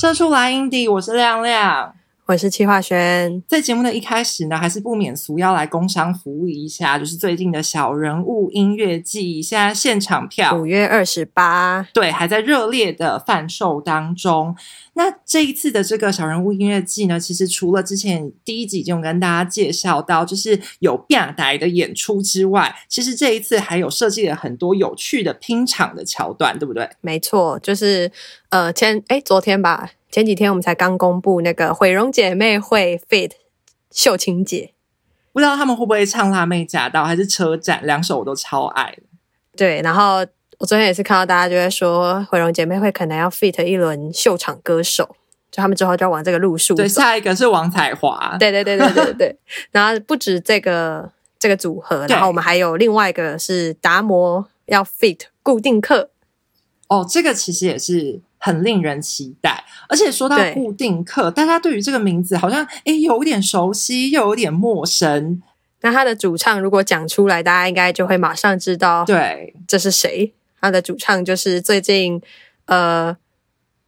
社畜来 Indy，我是亮亮。我是戚化轩，在节目的一开始呢，还是不免俗要来工商服务一下，就是最近的小人物音乐季，现在现场票五月二十八，对，还在热烈的贩售当中。那这一次的这个小人物音乐季呢，其实除了之前第一集就跟大家介绍到，就是有变台的演出之外，其实这一次还有设计了很多有趣的拼场的桥段，对不对？没错，就是呃前哎昨天吧。前几天我们才刚公布那个毁容姐妹会 fit 秀琴姐，不知道他们会不会唱辣妹驾到，还是车站两首我都超爱对，然后我昨天也是看到大家就在说毁容姐妹会可能要 fit 一轮秀场歌手，就他们之后就要往这个路数。对，下一个是王彩华。对对对对对对。然后不止这个这个组合，然后我们还有另外一个是达摩要 fit 固定客。哦，这个其实也是。很令人期待，而且说到固定客，大家对于这个名字好像诶有点熟悉，又有点陌生。那他的主唱如果讲出来，大家应该就会马上知道，对，这是谁？他的主唱就是最近呃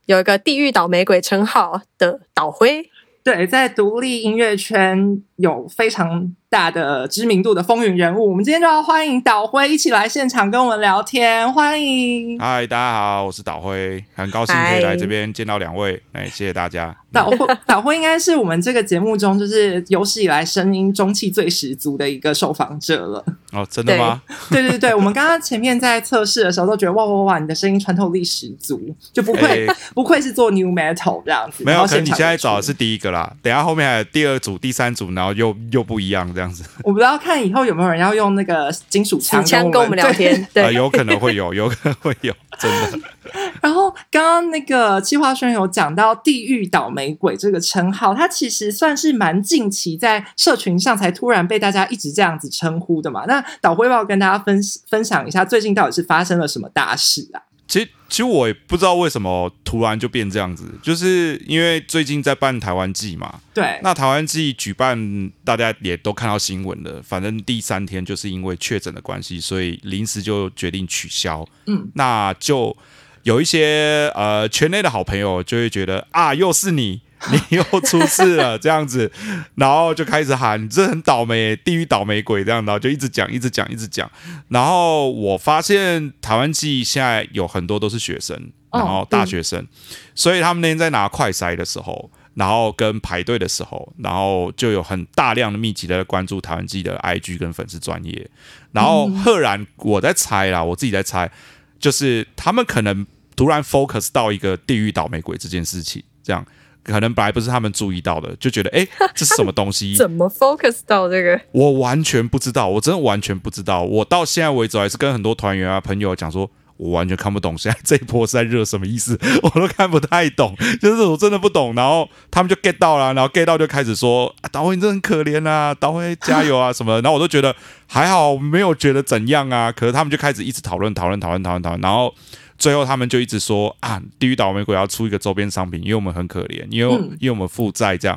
有一个地狱倒霉鬼称号的岛辉。对，在独立音乐圈有非常大的知名度的风云人物，我们今天就要欢迎导辉一起来现场跟我们聊天，欢迎。嗨，大家好，我是导辉，很高兴可以来这边见到两位，哎，谢谢大家。导辉，导辉应该是我们这个节目中就是有史以来声音中气最十足的一个受访者了。哦，真的吗？对对对，我们刚刚前面在测试的时候都觉得哇哇哇，你的声音穿透力十足，就不愧不愧是做 new metal 这样子。没有，可能你现在找的是第一个啦，等下后面还有第二组、第三组，然后又又不一样这样子。我不知道看以后有没有人要用那个金属枪跟我们聊天，对，有可能会有，有可能会有，真的。然后刚刚那个计划轩有讲到“地狱倒霉鬼”这个称号，它其实算是蛮近期在社群上才突然被大家一直这样子称呼的嘛。那导辉要跟大家分分享一下，最近到底是发生了什么大事啊？其实，其实我也不知道为什么突然就变这样子，就是因为最近在办台湾季嘛。对。那台湾季举办，大家也都看到新闻了。反正第三天就是因为确诊的关系，所以临时就决定取消。嗯。那就。有一些呃圈内的好朋友就会觉得啊，又是你，你又出事了这样子，然后就开始喊你这很倒霉，地狱倒霉鬼这样然后，就一直讲，一直讲，一直讲。然后我发现台湾记现在有很多都是学生，然后大学生，所以他们那天在拿快筛的时候，然后跟排队的时候，然后就有很大量的密集的关注台湾记的 IG 跟粉丝专业，然后赫然我在猜啦，我自己在猜。就是他们可能突然 focus 到一个地狱倒霉鬼这件事情，这样可能本来不是他们注意到的，就觉得哎，这是什么东西？怎么 focus 到这个？我完全不知道，我真的完全不知道。我到现在为止还是跟很多团员啊朋友讲说。我完全看不懂，现在这一波是在热什么意思？我都看不太懂，就是我真的不懂。然后他们就 get 到了，然后 get 到就开始说：“导辉你真很可怜啊，导辉加油啊什么。”然后我都觉得还好，没有觉得怎样啊。可是他们就开始一直讨论、讨论、讨论、讨论、讨论。然后最后他们就一直说：“啊，地狱倒霉鬼要出一个周边商品，因为我们很可怜，因为因为我们负债这样。”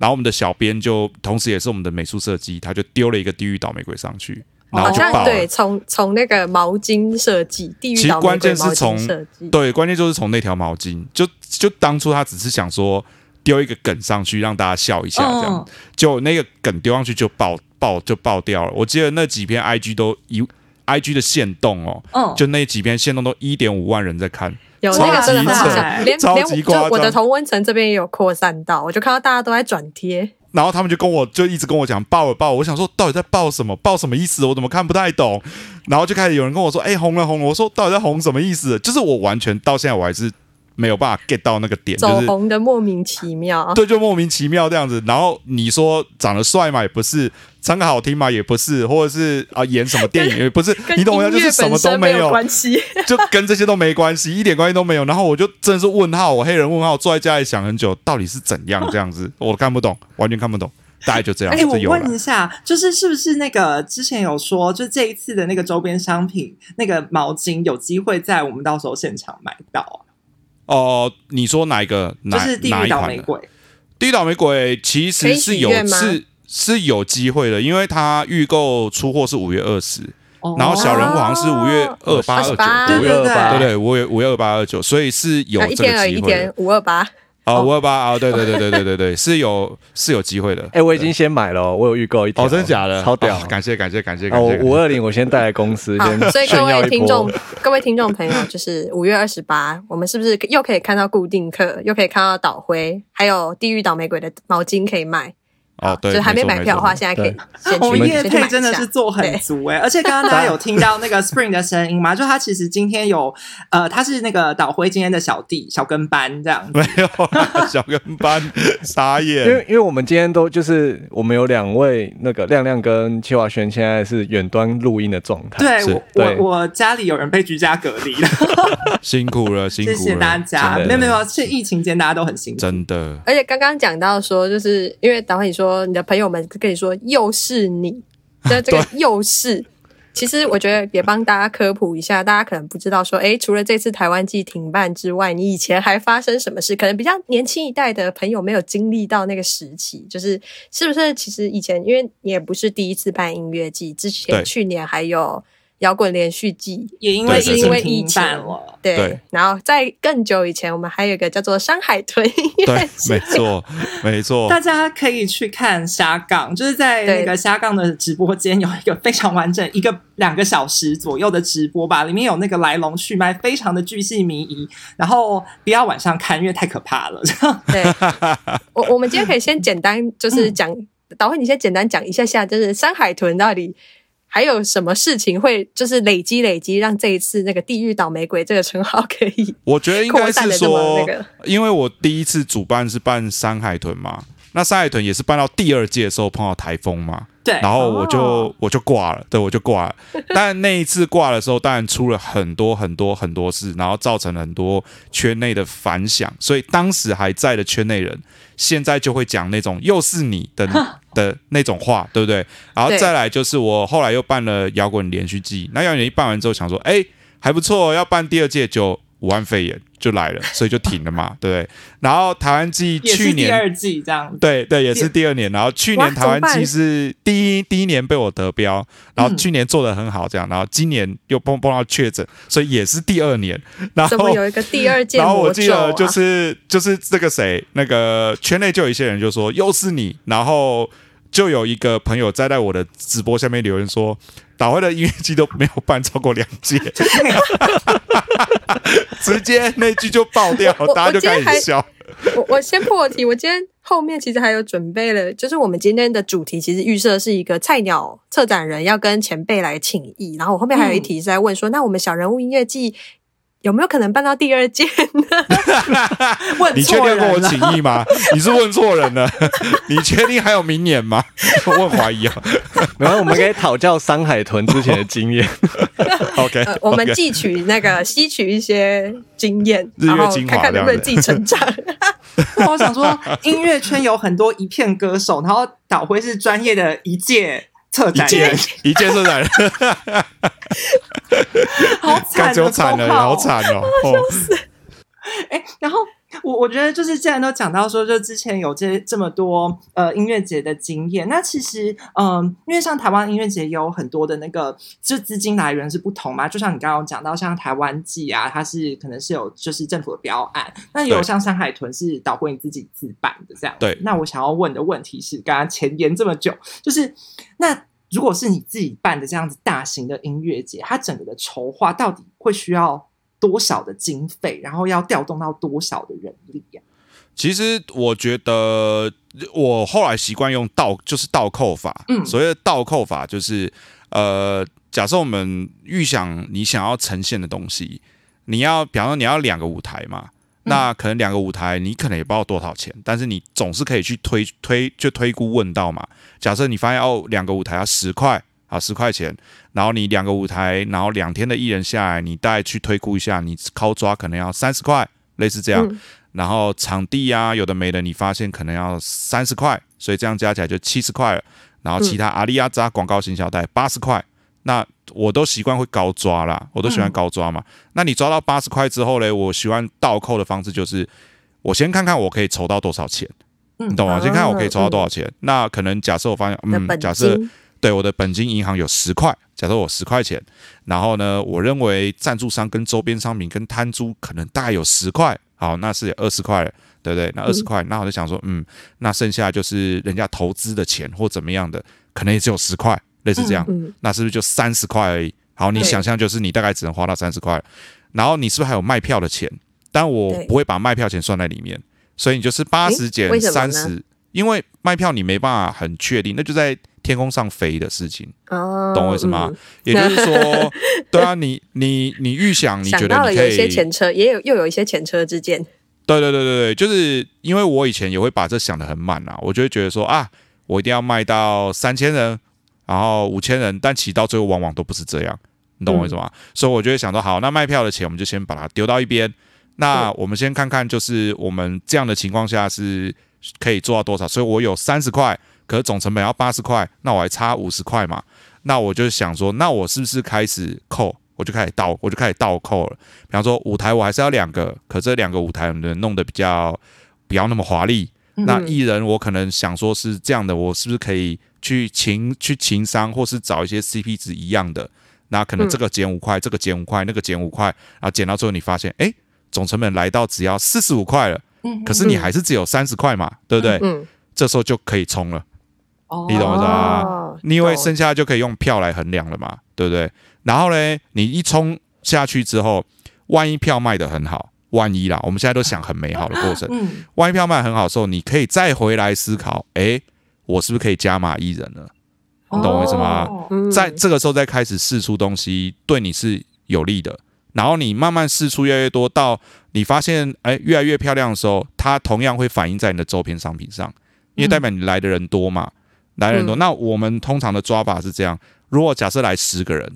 然后我们的小编就同时也是我们的美术设计，他就丢了一个地狱倒霉鬼上去。好像对，从从那个毛巾设计，地狱倒霉鬼毛巾设计，对，关键就是从那条毛巾，就就当初他只是想说丢一个梗上去让大家笑一下，这样，就那个梗丢上去就爆爆就爆掉了。我记得那几篇 IG 都一 IG 的限动哦，就那几篇限动都一点五万人在看，有那个真的很好笑，连连我的同温层这边也有扩散到，我就看到大家都在转贴。然后他们就跟我就一直跟我讲爆了爆，我想说到底在爆什么？爆什么意思？我怎么看不太懂？然后就开始有人跟我说：“哎，红了红了。”我说：“到底在红什么意思？”就是我完全到现在我还是。没有办法 get 到那个点，走红的莫名其妙。对，就莫名其妙这样子。然后你说长得帅嘛，也不是；唱歌好听嘛，也不是；或者是啊，演什么电影也不是。你懂我意思？就是什么都没有关系，就跟这些都没关系，一点关系都没有。然后我就真的是问号，我黑人问号，坐在家里想很久，到底是怎样这样子？我看不懂，完全看不懂。大概就这样。哎，我问一下，就是是不是那个之前有说，就这一次的那个周边商品，那个毛巾有机会在我们到时候现场买到啊？哦，你说哪一个？就是地狱倒霉鬼。地狱倒霉鬼其实是有是是有机会的，因为它预购出货是五月二十，然后小人物好像是五月二八二九，五月二八，对对，五月五月二八二九，所以是有这个机会。五二八，哦，五二八啊，对对对对对对对，是有是有机会的。哎，我已经先买了，我有预购一条。哦，真的假的？超屌！感谢感谢感谢感谢。五二零，我先带来公司先所以各位听众，各位听众朋友，就是五月二十八，我们是不是又可以看到固定客，又可以看到岛灰，还有地狱倒霉鬼的毛巾可以卖？哦，对，就还没买票的话，现在可以先去。我们叶配真的是做很足哎，而且刚刚大家有 听到那个 Spring 的声音吗？就他其实今天有呃，他是那个导辉今天的小弟小跟班这样。没有 小跟班，傻眼。因为因为我们今天都就是我们有两位那个亮亮跟戚华轩现在是远端录音的状态。对，我我我家里有人被居家隔离了，辛苦了，辛苦了，谢谢大家。没有没有，是疫情间大家都很辛苦，真的。而且刚刚讲到说，就是因为导辉你说。说你的朋友们跟你说又是你 的这个又是，其实我觉得也帮大家科普一下，大家可能不知道说，哎，除了这次台湾季停办之外，你以前还发生什么事？可能比较年轻一代的朋友没有经历到那个时期，就是是不是？其实以前因为你也不是第一次办音乐季，之前去年还有。摇滚连续剧也因为是因为疫情了，对。然后在更久以前，我们还有一个叫做山海豚音乐剧，没错，没错。大家可以去看虾杠，就是在那个虾杠的直播间有一个非常完整一个两个小时左右的直播吧，里面有那个来龙去脉，非常的巨细靡遗。然后不要晚上看，因为太可怕了。对，我我们今天可以先简单就是讲，导会你先简单讲一下下，就是山海豚到底。还有什么事情会就是累积累积，让这一次那个地狱倒霉鬼这个称号可以？我觉得应该是说，因为我第一次主办是办山海豚嘛，那山海豚也是办到第二届的时候碰到台风嘛，对，然后我就我就挂了，对，我就挂了。但那一次挂的时候，当然出了很多很多很多事，然后造成了很多圈内的反响，所以当时还在的圈内人。现在就会讲那种又是你的的那种话，对不对？然后再来就是我后来又办了摇滚连续剧，那摇滚一办完之后想说，哎，还不错，要办第二届就。武汉肺炎就来了，所以就停了嘛，对不对？然后台湾季去年第二季这样，对对，也是第二年。然后去年台湾季是第一第一年被我得标，然后去年做的很好，这样。然后今年又碰碰到确诊，所以也是第二年。然后有一个第二届，然后我记得就是就是这个谁，那个圈内就有一些人就说又是你，然后。就有一个朋友在在我的直播下面留言说，导会的音乐季都没有办超过两届，直接那句就爆掉，大家就开始笑。我我先破题，我今天后面其实还有准备了，就是我们今天的主题其实预设是一个菜鸟策展人要跟前辈来请益，然后我后面还有一题是在问说，那我们小人物音乐季。有没有可能办到第二届呢？问你确定跟我请意吗？你是问错人了。你确定还有明年吗？我怀疑啊。然后我们可以讨教山海豚之前的经验。OK，我们汲取那个吸取一些经验，然后看看能不能自己成长。我想说，音乐圈有很多一片歌手，然后导辉是专业的一届。策展人，一届策展人，好惨，就惨了，好惨哦，就是，哎，然后。我我觉得就是既然都讲到说，就之前有这这么多呃音乐节的经验，那其实嗯，因为像台湾音乐节有很多的那个就资金来源是不同嘛，就像你刚刚讲到，像台湾季啊，它是可能是有就是政府的标案，那有像山海豚是导会你自己自办的这样。对，那我想要问的问题是，刚刚前言这么久，就是那如果是你自己办的这样子大型的音乐节，它整个的筹划到底会需要？多少的经费，然后要调动到多少的人力呀？其实我觉得，我后来习惯用倒，就是倒扣法。嗯，所谓的倒扣法就是，呃，假设我们预想你想要呈现的东西，你要，比方说你要两个舞台嘛，那可能两个舞台你可能也不知道多少钱，但是你总是可以去推推，就推估问到嘛。假设你发现哦，两个舞台要十块。啊十块钱，然后你两个舞台，然后两天的艺人下来，你大概去推估一下，你靠抓可能要三十块，类似这样。然后场地啊，有的没的，你发现可能要三十块，所以这样加起来就七十块了。然后其他阿里亚扎广告行销带八十块，那我都习惯会高抓啦，我都喜欢高抓嘛。那你抓到八十块之后嘞，我喜欢倒扣的方式就是，我先看看我可以筹到多少钱，你懂吗？先看我可以筹到多少钱。那可能假设我发现，嗯，假设。对我的本金银行有十块，假设我十块钱，然后呢，我认为赞助商跟周边商品跟摊租可能大概有十块，好，那是二十块了，对不对？那二十块，那我就想说，嗯，那剩下就是人家投资的钱或怎么样的，可能也只有十块，类似这样，那是不是就三十块而已？好，你想象就是你大概只能花到三十块，然后你是不是还有卖票的钱？但我不会把卖票钱算在里面，所以你就是八十减三十，因为卖票你没办法很确定，那就在天空上飞的事情，哦懂我意思吗？也就是说，对啊，你你你预想你觉得你可以有一些前车，也有又有一些前车之鉴。对对对对对，就是因为我以前也会把这想的很满啊，我就会觉得说啊，我一定要卖到三千人，然后五千人，但其实到最后往往都不是这样，你懂我意思吗？所以我就会想说，好，那卖票的钱我们就先把它丢到一边。那我们先看看，就是我们这样的情况下是可以做到多少？所以我有三十块，可是总成本要八十块，那我还差五十块嘛？那我就想说，那我是不是开始扣？我就开始倒，我就开始倒扣了。比方说舞台我还是要两个，可这两个舞台能弄得比较不要那么华丽。那艺人我可能想说是这样的，我是不是可以去情去情商，或是找一些 CP 值一样的？那可能这个减五块，这个减五块，那个减五块，然后减到最后你发现，哎。总成本来到只要四十五块了，嗯，可是你还是只有三十块嘛，对不对？嗯，这时候就可以冲了，哦，你懂我意思吗？你因为剩下就可以用票来衡量了嘛，对不对？然后嘞，你一冲下去之后，万一票卖的很好，万一啦，我们现在都想很美好的过程，嗯，万一票卖很好的时候，你可以再回来思考，哎，我是不是可以加码一人了？你懂我意思吗？在这个时候再开始试出东西，对你是有利的。然后你慢慢试出越来越多，到你发现哎越来越漂亮的时候，它同样会反映在你的周边商品上，因为代表你来的人多嘛，来人多。那我们通常的抓法是这样：如果假设来十个人，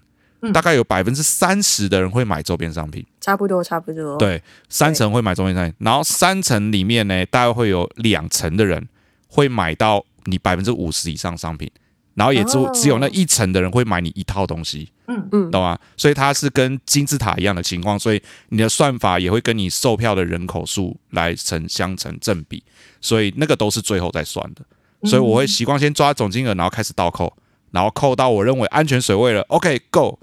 大概有百分之三十的人会买周边商品，差不多差不多。对，三成会买周边商品，然后三成里面呢，大概会有两成的人会买到你百分之五十以上商品。然后也只只有那一层的人会买你一套东西，嗯嗯，懂吗？所以它是跟金字塔一样的情况，所以你的算法也会跟你售票的人口数来成相成正比，所以那个都是最后再算的。所以我会习惯先抓总金额，然后开始倒扣，然后扣到我认为安全水位了，OK，Go。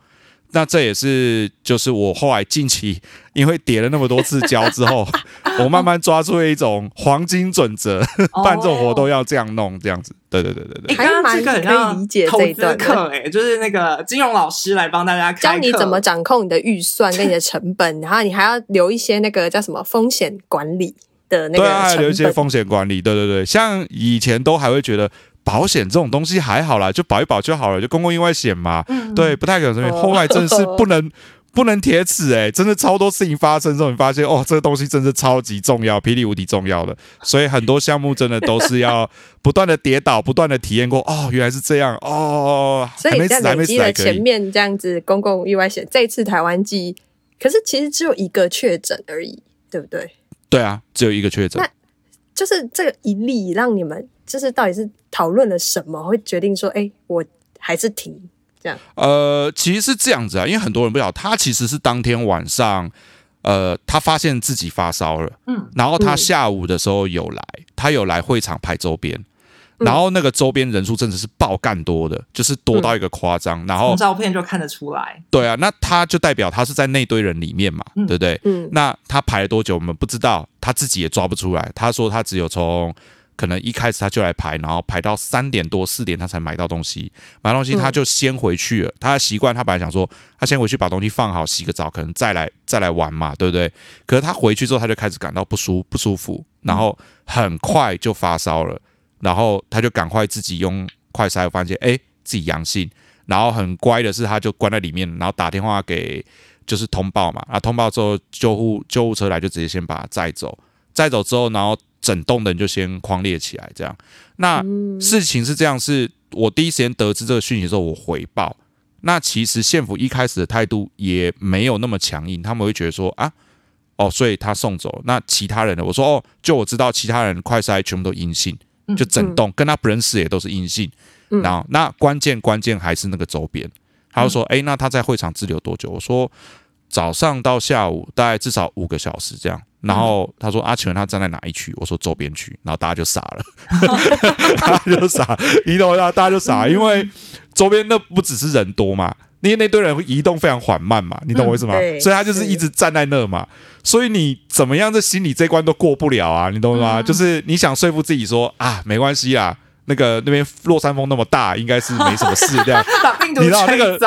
那这也是，就是我后来近期因为叠了那么多次胶之后，我慢慢抓住了一种黄金准则，办这种活动要这样弄，这样子。对对对对对。刚刚这个可以理解这一段课，哎，就是那个金融老师来帮大家教你怎么掌控你的预算 跟你的成本，然后你还要留一些那个叫什么风险管理的那个。对啊，留一些风险管理。对对对，像以前都还会觉得。保险这种东西还好啦，就保一保就好了，就公共意外险嘛。嗯，对，不太可能。后来真的是不能 不能铁齿哎，真的超多事情发生之后，你发现哦，这个东西真的超级重要，霹雳无敌重要的。所以很多项目真的都是要不断的跌倒，不断的体验过。哦，原来是这样哦。所以在累积了前面这样子公共意外险，这次台湾记，可是其实只有一个确诊而已，对不对？对啊，只有一个确诊。那就是这个一例让你们。就是到底是讨论了什么，会决定说，哎，我还是停这样？呃，其实是这样子啊，因为很多人不晓得，他其实是当天晚上，呃，他发现自己发烧了，嗯，然后他下午的时候有来，他有来会场拍周边。然后那个周边人数真的是爆干多的，就是多到一个夸张。然后照片就看得出来。对啊，那他就代表他是在那堆人里面嘛，对不对？嗯。那他排了多久？我们不知道，他自己也抓不出来。他说他只有从。可能一开始他就来排，然后排到三点多四点他才买到东西，买东西他就先回去了。他的习惯，他本来想说他先回去把东西放好，洗个澡，可能再来再来玩嘛，对不对？可是他回去之后，他就开始感到不舒不舒服，然后很快就发烧了，然后他就赶快自己用快筛发现，哎，自己阳性，然后很乖的是，他就关在里面，然后打电话给就是通报嘛，啊，通报之后救护救护车来就直接先把他载走，载走之后，然后。整栋的人就先框列起来，这样。那事情是这样，是我第一时间得知这个讯息之后，我回报。那其实县府一开始的态度也没有那么强硬，他们会觉得说啊，哦，所以他送走。那其他人呢？我说哦，就我知道其他人快筛全部都阴性，就整栋跟他不认识也都是阴性。然后那关键关键还是那个周边，他就说，哎，那他在会场滞留多久？我说。早上到下午大概至少五个小时这样，然后他说：“阿请问他站在哪一区？”我说：“周边区。”然后大家就傻了，大家就傻，你懂吗？大家就傻，因为周边那不只是人多嘛，因为那堆人移动非常缓慢嘛，你懂我意思吗？嗯所以他就是一直站在那嘛，所以你怎么样，这心理这关都过不了啊，你懂吗？就是你想说服自己说啊，没关系啦，那个那边落山风那么大，应该是没什么事这样。把病毒你知道那个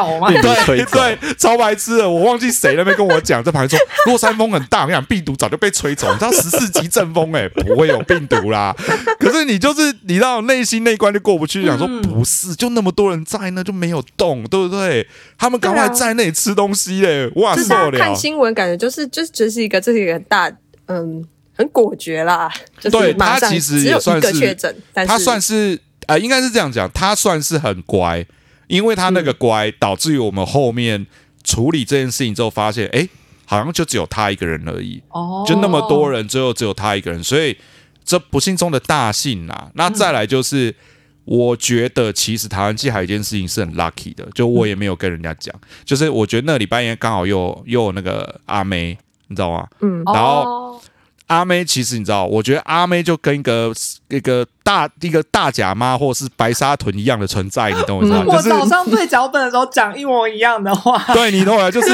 对吹走对，超白痴的，我忘记谁那边跟我讲，在旁边说落山风很大，我想病毒早就被吹走，你知道十四级阵风哎、不会有病毒啦。可是你就是你知道内心那一关就过不去，想说嗯不是，就那么多人在那就没有动，对不对？他们赶快在那里吃东西嘞，哇就是受了看。新闻，感觉就是就是这是一个这是一个很大嗯很果决啦，就是对他其实只有一个也算是确诊，但是他算是呃，应该是这样讲，他算是很乖，因为他那个乖，导致于我们后面处理这件事情之后，发现哎，好像就只有他一个人而已。哦，就那么多人，最后只有他一个人，所以这不幸中的大幸啦。那再来就是，我觉得其实台湾记还有一件事情是很 lucky 的，就我也没有跟人家讲，就是我觉得那礼拜因为刚好又又有那个阿妹，你知道吗？嗯哦，然后阿妹其实你知道，我觉得阿妹就跟一个一个大一个大假妈或是白沙屯一样的存在，你懂我意思吗？就是我早上对脚本的时候讲一模一样的话，对你懂我，就是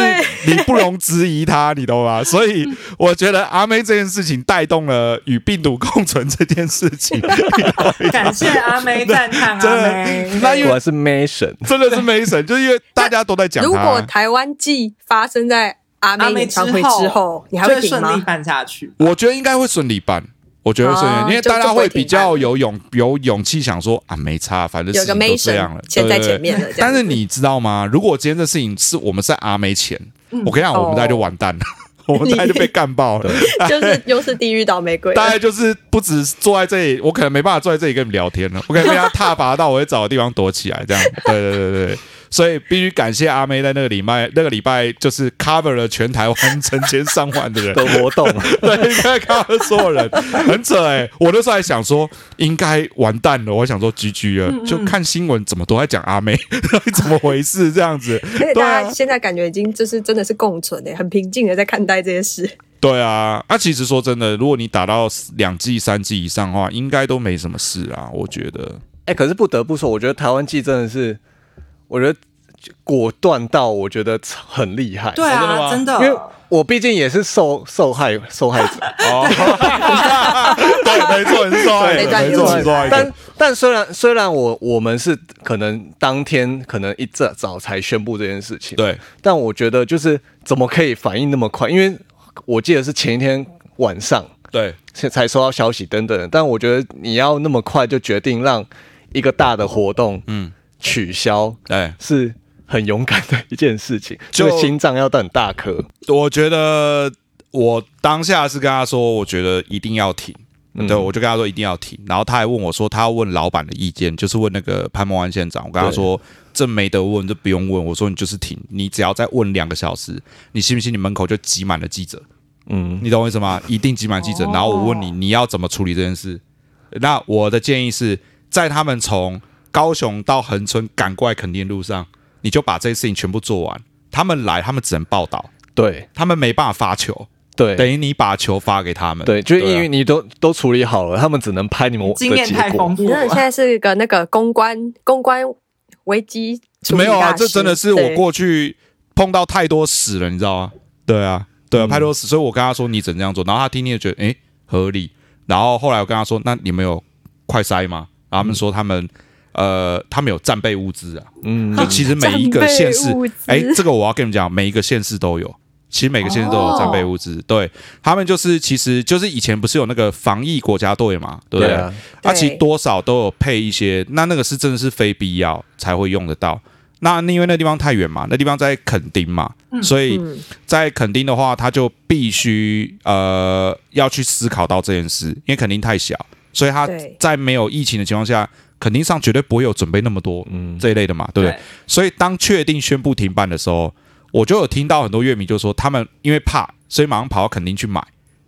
你不容置疑他，你懂吗？所以我觉得阿妹这件事情带动了与病毒共存这件事情，感谢阿妹，赞叹阿妹。那因为果是 Mason，真的是 Mason，，就是因为大家都在讲如果。台湾季发生在阿阿妹妹演唱会之后，你还就会？顺利办下去。我觉得应该会顺利办，我觉得会顺利，哦因为大家会比较有勇有勇气想说啊，没差，反正有个事情都这样了 Mason，先在对但是你知道吗？如果今天这事情是我们在阿梅前，嗯我跟你讲，我们大家就哦完蛋了，我们大家就被干爆了。就是又是地狱倒霉鬼，大概就是不止坐在这里，我可能没办法坐在这里跟你们聊天了，我可能被他踏伐到，我会找个地方躲起来，这样。对对对对对，所以必须感谢阿妹在那个礼拜，那个礼拜就是 cover 了全台湾成千上万的人。的活动，对，应该 cover 所有人，很扯哎、我那时候还想说，应该完蛋了，我还想说 GG 了，就看新闻怎么都在讲阿妹，到 底怎么回事这样子？而且对啊大家现在感觉已经就是真的是共存诶，很平静的在看待这些事。对啊，那、其实说真的，如果你打到两季、三季以上的话，应该都没什么事啊，我觉得。哎、可是不得不说，我觉得台湾季真的是，我觉得果断到我觉得很厉害。对真的吗？啊，真的，因为我毕竟也是受受害受害者，哦，对，没错，你是受害者，这段没错，你是受害者。但。但虽然虽然我我们是可能当天可能一早早才宣布这件事情，，对，但我觉得就是怎么可以反应那么快？因为我记得是前一天晚上对，才才收到消息等等的，但我觉得你要那么快就决定让一个大的活动嗯，取消，哎，是很勇敢的一件事情，就这个心脏要很大颗。我觉得我当下是跟他说，我觉得一定要停。嗯对，我就跟他说一定要停，然后他还问我说，他要问老板的意见，就是问那个潘孟安县长。我跟他说，这没得问，这不用问。我说你就是停，你只要再问两个小时，你信不信你门口就挤满了记者？嗯，你懂我意思吗？一定挤满记者。哦然后我问你，你要怎么处理这件事？那我的建议是在他们从高雄到恒春赶过来垦丁路上，你就把这些事情全部做完。他们来，他们只能报道，对他们没办法发球，对等于你把球发给他们。对，就是因啊为你都都处理好了，他们只能拍你们经验太丰。富你真的现。在是一个那个公关公关危机没有啊，这真的是我对过去碰到太多屎了，你知道吗？对啊，对啊，嗯太多屎，所以我跟他说你怎这样做，然后他听听就觉得诶合理，然后后来我跟他说，那你们有快筛吗？然后他们说他们。呃，他们有战备物资啊，嗯，就其实每一个县市哎，这个我要跟你们讲，每一个县市都有，其实每个县市都有战备物资。对他们就是，其实就是以前不是有那个防疫国家队嘛，对不对？对啊，其实多少都有配一些，那那个是真的是非必要才会用得到。那因为那地方太远嘛，那地方在垦丁嘛，所以嗯，在垦丁的话，他就必须呃要去思考到这件事，因为垦丁太小，所以他在没有疫情的情况下，垦丁上绝对不会有准备那么多嗯，这一类的嘛，对不对？所以当确定宣布停办的时候，我就有听到很多乐迷就说，他们因为怕，所以马上跑到垦丁去买，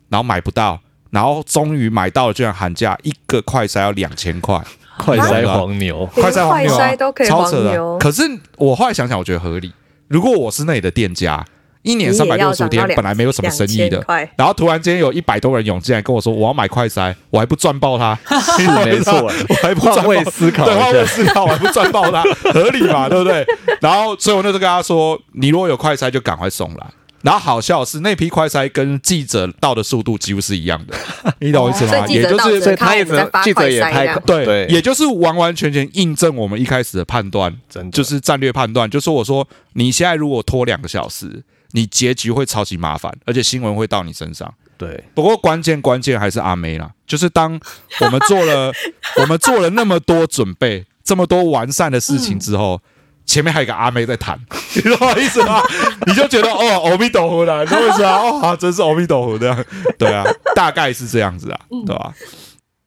然后买不到，然后终于买到了，居然喊价一个快筛要两千块，快筛黄牛，快筛黄牛、啊、都可以超扯的啊可是我后来想想，我觉得合理。如果我是那里的店家，一年三百六十五天本来没有什么生意。的，然后突然间有一百多人涌进来跟我说我要买快筛，我还不赚爆他，是没 错，我还不赚位思考对，换位，思考，我还不赚爆他，合理嘛，对不对？然后，所以我那时候跟他说，你如果有快筛就赶快送来。然后好笑的是，那批快筛跟记者到的速度几乎是一样的，你懂我意思吗？也就是所以他也只看我们在发记者也快筛这样太快，对，对，也就是完完全全印证我们一开始的判断，就是战略判断，就说我说你现在如果拖两个小时，你结局会超级麻烦，而且新闻会到你身上。对，不过关键关键还是阿妹啦，就是当我们做了 我们做了那么多准备，这么多完善的事情之后。前面还有一个阿妹在弹，你懂我意思吗？你就觉得哦，阿弥陀佛啦，你懂我意思啊？哦，真是阿弥陀佛这样，对啊，大概是这样子啊，对吧、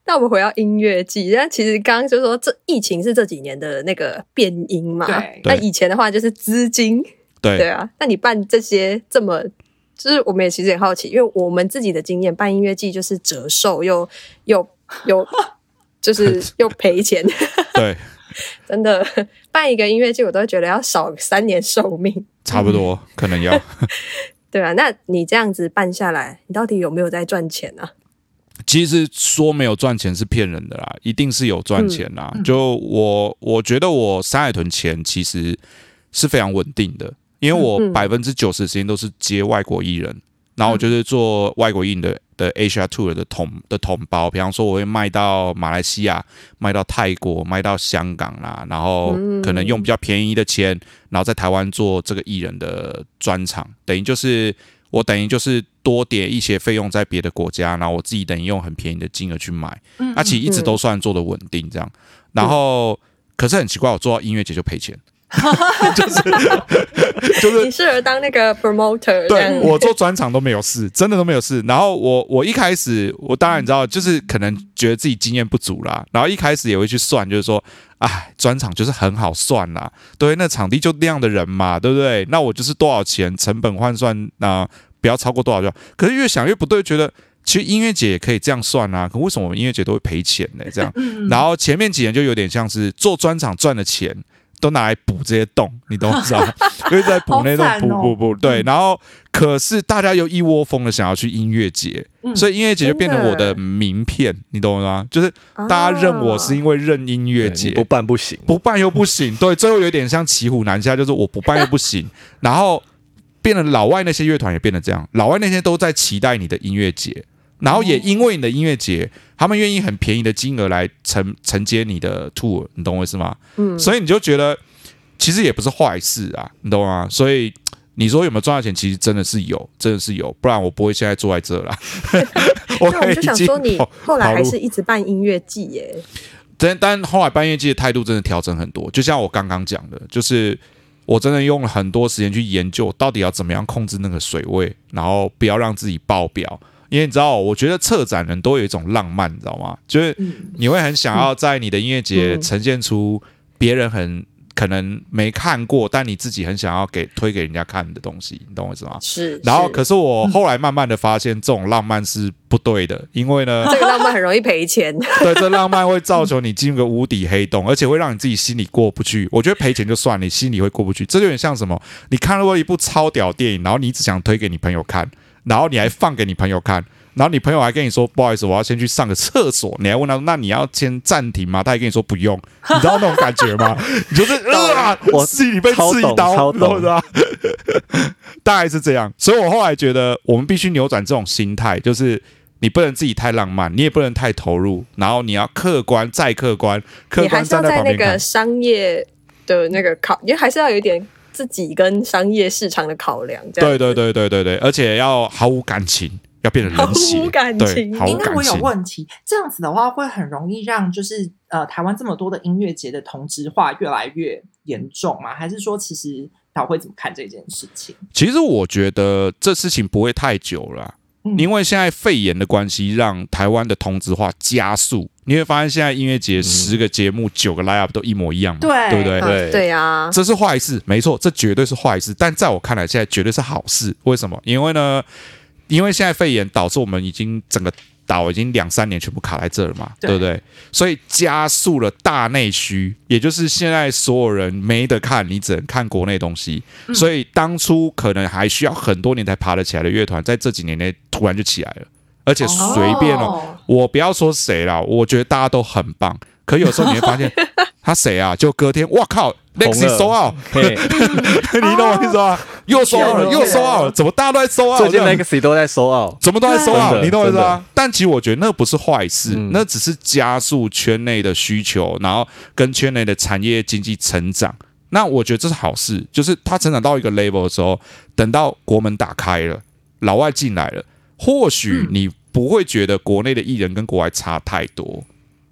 那我们回到音乐季，那其实刚刚就说这疫情是这几年的那个变音嘛。对那以前的话就是资金，对对啊。那你办这些这么，就是我们也其实也好奇，因为我们自己的经验，办音乐季就是折寿又又又 就是又赔钱，对，真的办一个音乐季，我都觉得要少三年寿命。差不多 可能要。对啊，那你这样子办下来，你到底有没有在赚钱啊？其实说没有赚钱是骗人的啦，一定是有赚钱啦。就我我觉得我三海豚钱其实是非常稳定的，因为我嗯百分之九十的时间都是接外国艺人，然后我就是做外国艺人的的 Asia Tour 的同的同胞，比方说我会卖到马来西亚、卖到泰国、卖到香港啦，然后可能用比较便宜的钱，然后在台湾做这个艺人的专场，等于就是我等于就是多叠一些费用在别的国家，然后我自己等于用很便宜的金额去买，嗯那、其实一直都算做的稳定这样。然后可是很奇怪，我做到音乐节就赔钱，就是 就是你适合当那个 promoter，这对我做专场都没有事，真的都没有事。然后我我一开始我当然你知道，就是可能觉得自己经验不足啦，然后一开始也会去算，就是说，哎，专场就是很好算啦，对，那场地就那样的人嘛，对不对？那我就是多少钱成本换算，那、不要超过多少就。可是越想越不对，觉得。其实音乐节也可以这样算啊，可为什么我们音乐节都会赔钱呢？这样，然后前面几年就有点像是做专场赚的钱都拿来补这些洞，你懂我意思吗？因为在补那好惨哦。种补补补，对，然后可是大家又一窝蜂的想要去音乐节，嗯。所以音乐节就变成我的名片，你懂我吗？就是啊大家认我是因为认音乐节，不办不行，不办又不行，对，最后有点像骑虎难下，就是我不办又不行，然后变得老外那些乐团也变得这样，老外那些都在期待你的音乐节，然后也因为你的音乐节，他们愿意很便宜的金额来承承接你的 tour，你懂我意思吗？嗯所以你就觉得其实也不是坏事啊，你懂吗？所以。你说有没有赚到钱？其实真的是有，真的是有，不然我不会现在坐在这啦。我 那我就想说，你后来还是一直办音乐季耶？但但后来办乐季的态度真的调整很多，就像我刚刚讲的，就是我真的用了很多时间去研究，到底要怎么样控制那个水位，然后不要让自己爆表。因为你知道，我觉得策展人都有一种浪漫，你知道吗？就是你会很想要在你的音乐节呈现出别人很可能没看过，但你自己很想要给推给人家看的东西，你懂我意思吗？是，然后，可是我后来慢慢的发现，这种浪漫是不对的，因为呢，这个浪漫很容易赔钱。对，这浪漫会造成你进入个无底黑洞，而且会让你自己心里过不去。我觉得赔钱就算，你心里会过不去。这就有点像什么？你看了过一部超屌电影，然后你只想推给你朋友看，然后你还放给你朋友看，然后你朋友还跟你说不好意思，我要先去上个厕所。你还问他，那你要先暂停吗？他还跟你说不用。你知道那种感觉吗？你就是 啊，我心里被刺一刀，懂懂吗？大概是这样。所以我后来觉得，我们必须扭转这种心态，就是。你不能自己太浪漫，你也不能太投入，然后你要客观再客观，客你还观站是要在那旁边看。个商业的那个考，你还是要有一点自己跟商业市场的考量。这样对对对对对对，而且要毫无感情，要变得冷血，毫无感情毫无诶那我有。问题，这样子的话会很容易让就是呃台湾这么多的音乐节的同质化越来越严重吗？还是说其实导会怎么看这件事情？其实我觉得这事情不会太久了啊、嗯因为现在肺炎的关系，让台湾的同质化加速。你会发现，现在音乐节十个节目九个 line up 都一模一样嘛，对对不对？啊对对啊，这是坏事，没错，这绝对是坏事。但在我看来，现在绝对是好事。为什么？因为呢，因为现在肺炎导致我们已经整个岛已经两三年全部卡在这了嘛，对对不对？所以加速了大内需，也就是现在所有人没得看，你只能看国内东西。嗯所以当初可能还需要很多年才爬得起来的乐团，在这几年内突然就起来了，而且随便哦，哦我不要说谁啦，我觉得大家都很棒。可有时候你会发现 他谁啊？就隔天，哇靠，Lexi 收 out，嘿，你懂我意思吗？又收 out 了，又收 out 了，怎么大家都在收 out？最近这样 Legacy 都在收奥，怎么都在收啊，真的你懂我意思真吗？但其实我觉得那不是坏事，嗯那只是加速圈内的需求，然后跟圈内的产业经济成长。那我觉得这是好事，就是他成长到一个 level 的时候，等到国门打开了，老外进来了，或许你不会觉得国内的艺人跟国外差太多，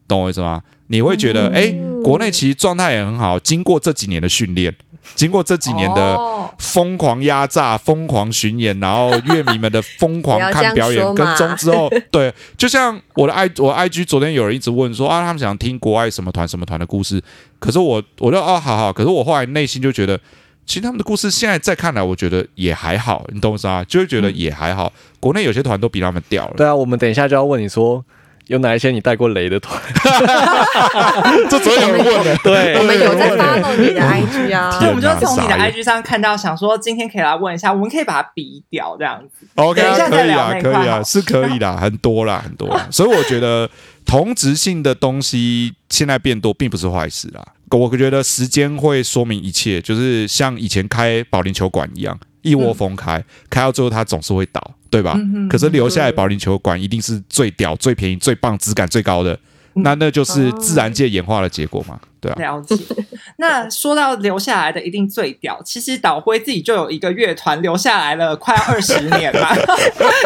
懂我意思吗？你会觉得，哎、国内其实状态也很好，经过这几年的训练，经过这几年的哦疯狂压榨、疯狂巡演，然后乐迷们的疯狂 看表演跟踪之后，对，就像我的 i 我 IG 昨天有人一直问说啊，他们想听国外什么团什么团的故事，可是我我就哦好好，可是我后来内心就觉得。其实他们的故事现在再看来，我觉得也还好，你懂我意思吗？就会觉得也还好。国内有些团都比他们屌了，对啊，我们等一下就要问你说，有哪一些你带过雷的团？这昨天有人问的，对 我们有在 follow 你的 IG 啊 所以我们就从你的 IG 上看到，想说今天可以来问一下，我们可以把它比掉这样子。OK 啊，等一下再可以啊，可以啊，是可以的，很多啦，很多啦。所以我觉得同质性的东西现在变多，并不是坏事啦。我觉得时间会说明一切，就是像以前开保龄球馆一样，一窝蜂开，开到最后它总是会倒，对吧？嗯可是留下来保龄球馆一定是最屌、最便宜、最棒、质感最高的，嗯那那就是自然界演化的结果嘛，对啊。了解。那说到留下来的一定最屌，其实岛辉自己就有一个乐团留下来了快二十年吧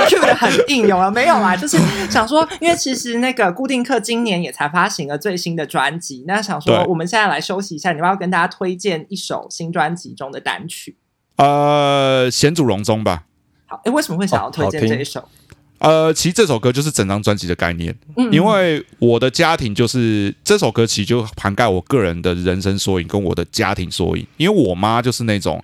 ，Q 的很硬，有了没有啊？就是想说，因为其实那个固定课今年也才发行了最新的专辑，那想说我们现在来休息一下，你要不要跟大家推荐一首新专辑中的单曲？呃，险阻容中吧。好，哎，为什么会想要推荐这一首？呃，其实这首歌就是整张专辑的概念。嗯因为我的家庭就是这首歌，其实就涵盖我个人的人生缩影跟我的家庭缩影。因为我妈就是那种，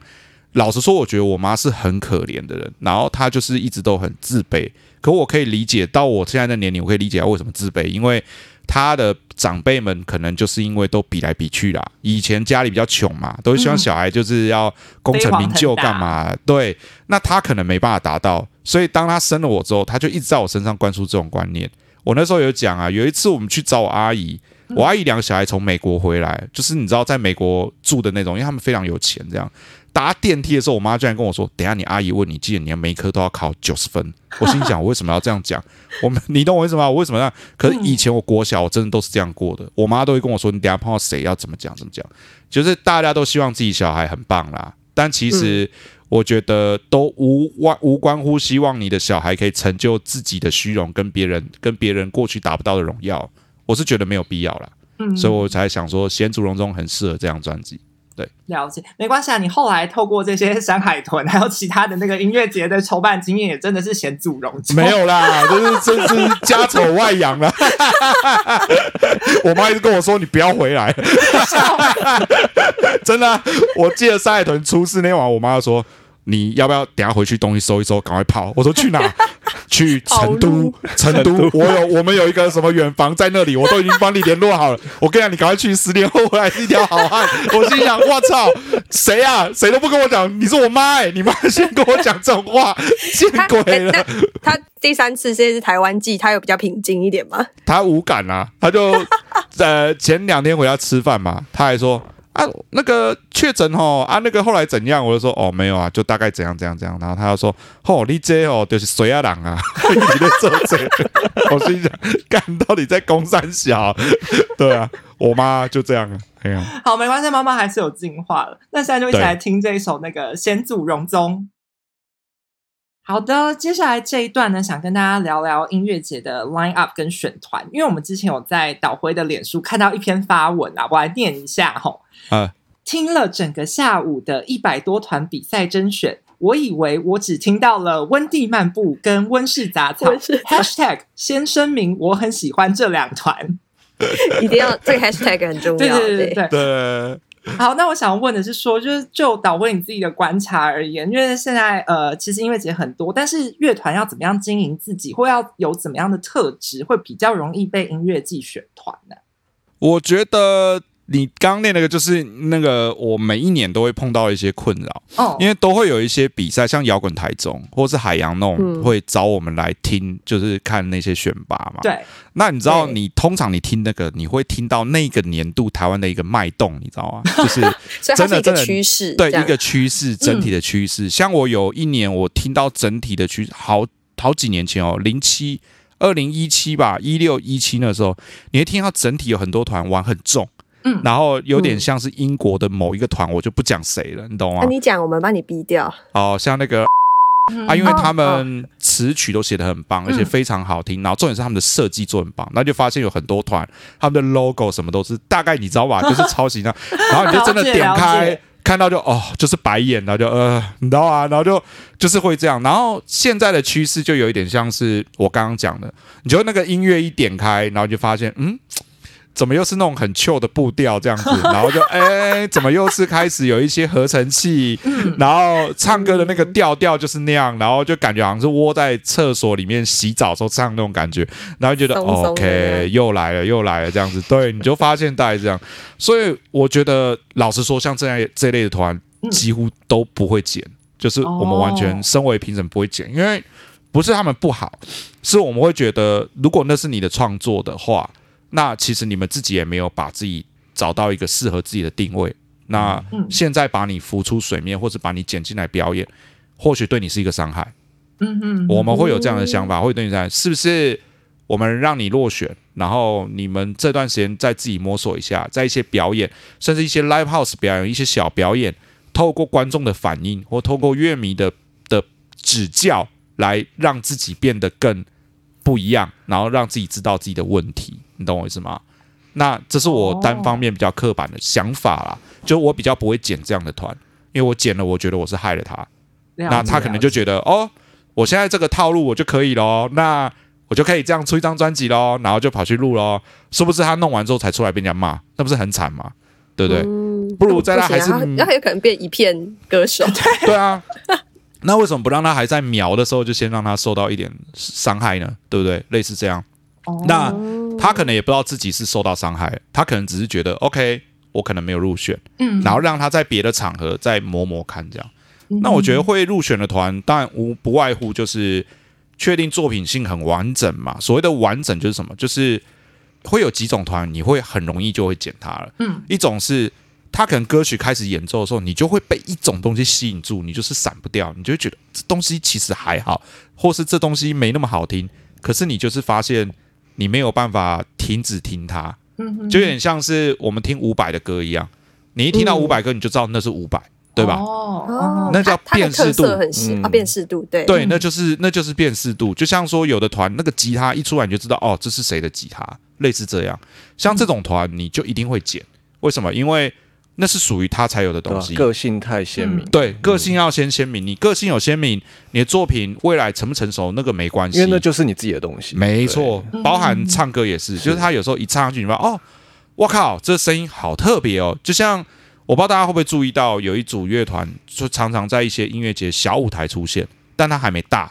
老实说，我觉得我妈是很可怜的人，然后她就是一直都很自卑。可我可以理解到我现在的年龄，我可以理解她为什么自卑，因为她的长辈们可能就是因为都比来比去啦。以前家里比较穷嘛，都希望小孩就是要功成名就干嘛？对，那她可能没办法达到，所以当他生了我之后，他就一直在我身上灌输这种观念。我那时候有讲啊，有一次我们去找我阿姨，我阿姨两个小孩从美国回来，就是你知道在美国住的那种，因为他们非常有钱，这样搭电梯的时候，我妈居然跟我说：“等下你阿姨问你，记得你每一科都要考九十分。”我心想，我为什么要这样讲？我们你懂我为什么吗？我为什么这样？可是以前我国小我真的都是这样过的，我妈都会跟我说：“你等下碰到谁要怎么讲怎么讲。”就是大家都希望自己小孩很棒啦，但其实。我觉得都无关无关乎希望你的小孩可以成就自己的虚荣，跟别人跟别人过去达不到的荣耀，我是觉得没有必要啦，嗯所以我才想说《贤祖荣中》很适合这张专辑。对了解，没关系啊。你后来透过这些山海豚，还有其他的那个音乐节的筹办经验，也真的是险阻容中。没有啦，就是真是家丑外扬啦。我妈一直跟我说你不要回来，真的啊、我记得山海豚出事那晚，我妈就说你要不要等下回去东西收一收，赶快跑。我说去哪？去成都，成都。我有我们有一个什么远房在那里，我都已经帮你联络好了。我跟你讲，你赶快去，十年后回来是一条好汉。我心想，我操，谁啊？谁都不跟我讲，你是我妈哎、你妈先跟我讲这种话，见鬼了！他第三次这是台湾季，他有比较平静一点吗？他无感啊，他就呃前两天回家吃饭嘛，他还说啊那个确诊哦啊那个后来怎样，我就说哦没有啊，就大概怎样怎样怎样，然后他就说哦你这哦就是水啊郎啊，你在做这个，我心想干到底在攻山小，对啊，我妈就这样啊，哎呀，好，没关系，妈妈还是有进化了。那现在就一起来听这一首那个《先祖荣宗》。好的，接下来这一段呢，想跟大家聊聊音乐节的 line up 跟选团，因为我们之前有在导辉的脸书看到一篇发文啊，我来念一下吼。啊听了整个下午的一百多团比赛甄选，我以为我只听到了温蒂漫步跟温室杂草。#hashtag 先声明，我很喜欢这两团。一定要这个 hashtag 很重要。对对对对对。好，那我想问的是说，就是就导播你自己的观察而言，因为现在呃，其实音乐节很多，但是乐团要怎么样经营自己，或要有怎么样的特质，会比较容易被音乐季选团呢？我觉得。你刚刚那个就是那个，我每一年都会碰到一些困扰，哦，因为都会有一些比赛，像摇滚台中或是海洋那种，会找我们来听，就是看那些选拔嘛。对。那你知道，你通常你听那个，你会听到那个年度台湾的一个脉动，你知道吗？就是真的真的趋势，对一个趋势，整体的趋势。像我有一年，我听到整体的趋势，好好几年前哦，零七二零一七吧，一六一七那时候，你会听到整体有很多团玩很重。嗯，然后有点像是英国的某一个团，我就不讲谁了，你懂吗？那你讲，我们帮你逼掉。哦，像那个啊，因为他们词曲都写得很棒，而且非常好听，然后重点是他们的设计做很棒，那就发现有很多团，他们的 logo 什么都是大概你知道吧，就是抄袭那，然后你就真的点开看到就哦，就是白眼了，就呃，你知道啊，然后就就是会这样，然后现在的趋势就有一点像是我刚刚讲的，你就那个音乐一点开，然后就发现嗯。怎么又是那种很 chill 的步调这样子？然后就哎，怎么又是开始有一些合成器？然后唱歌的那个调调就是那样，然后就感觉好像是窝在厕所里面洗澡时候唱那种感觉，然后觉得 OK，又来了又来了这样子。对，你就发现大概这样。所以我觉得，老实说，像这样这类的团几乎都不会剪，就是我们完全身为评审不会剪，因为不是他们不好，是我们会觉得，如果那是你的创作的话。那其实你们自己也没有把自己找到一个适合自己的定位。那现在把你浮出水面，或者把你捡进来表演，或许对你是一个伤害。嗯嗯，我们会有这样的想法，会对你在是不是？我们让你落选，然后你们这段时间再自己摸索一下，在一些表演，甚至一些 live house 表演，一些小表演，透过观众的反应或透过乐迷的的指教，来让自己变得更不一样，然后让自己知道自己的问题。你懂我意思吗？那这是我单方面比较刻板的想法啦，就我比较不会剪这样的团，因为我剪了，我觉得我是害了他。那他可能就觉得哦，我现在这个套路我就可以咯，那我就可以这样出一张专辑咯，然后就跑去录咯。是不是他弄完之后才出来被人家骂？那不是很惨吗？对不对？不如在他还是那很有可能变一片歌手。对啊，那为什么不让他还在瞄的时候就先让他受到一点伤害呢？对不对？类似这样，那。他可能也不知道自己是受到伤害，他可能只是觉得 OK，我可能没有入选，嗯，然后让他在别的场合再磨磨看这样。那我觉得会入选的团，当然无不外乎就是确定作品性很完整嘛。所谓的完整就是什么？就是会有几种团，你会很容易就会捡他了。嗯，一种是他可能歌曲开始演奏的时候，你就会被一种东西吸引住，你就是闪不掉，你就会觉得这东西其实还好，或是这东西没那么好听，可是你就是发现。你没有办法停止听它，就有点像是我们听伍佰的歌一样。你一听到伍佰歌，你就知道那是伍佰，对吧？哦，那叫辨识度，很细啊，辨识度，对对，那就是那就是辨识度。就像说有的团那个吉他一出来，你就知道哦，这是谁的吉他，类似这样。像这种团，你就一定会剪，为什么？因为。那是属于他才有的东西，个性太鲜明。对，个性要先鲜明。你个性有鲜明，你的作品未来成不成熟那个没关系，因为那就是你自己的东西。没错，包含唱歌也是，就是他有时候一唱上去，你发现哦，我靠，这声音好特别哦。就像我不知道大家会不会注意到，有一组乐团就常常在一些音乐节小舞台出现，但他还没大。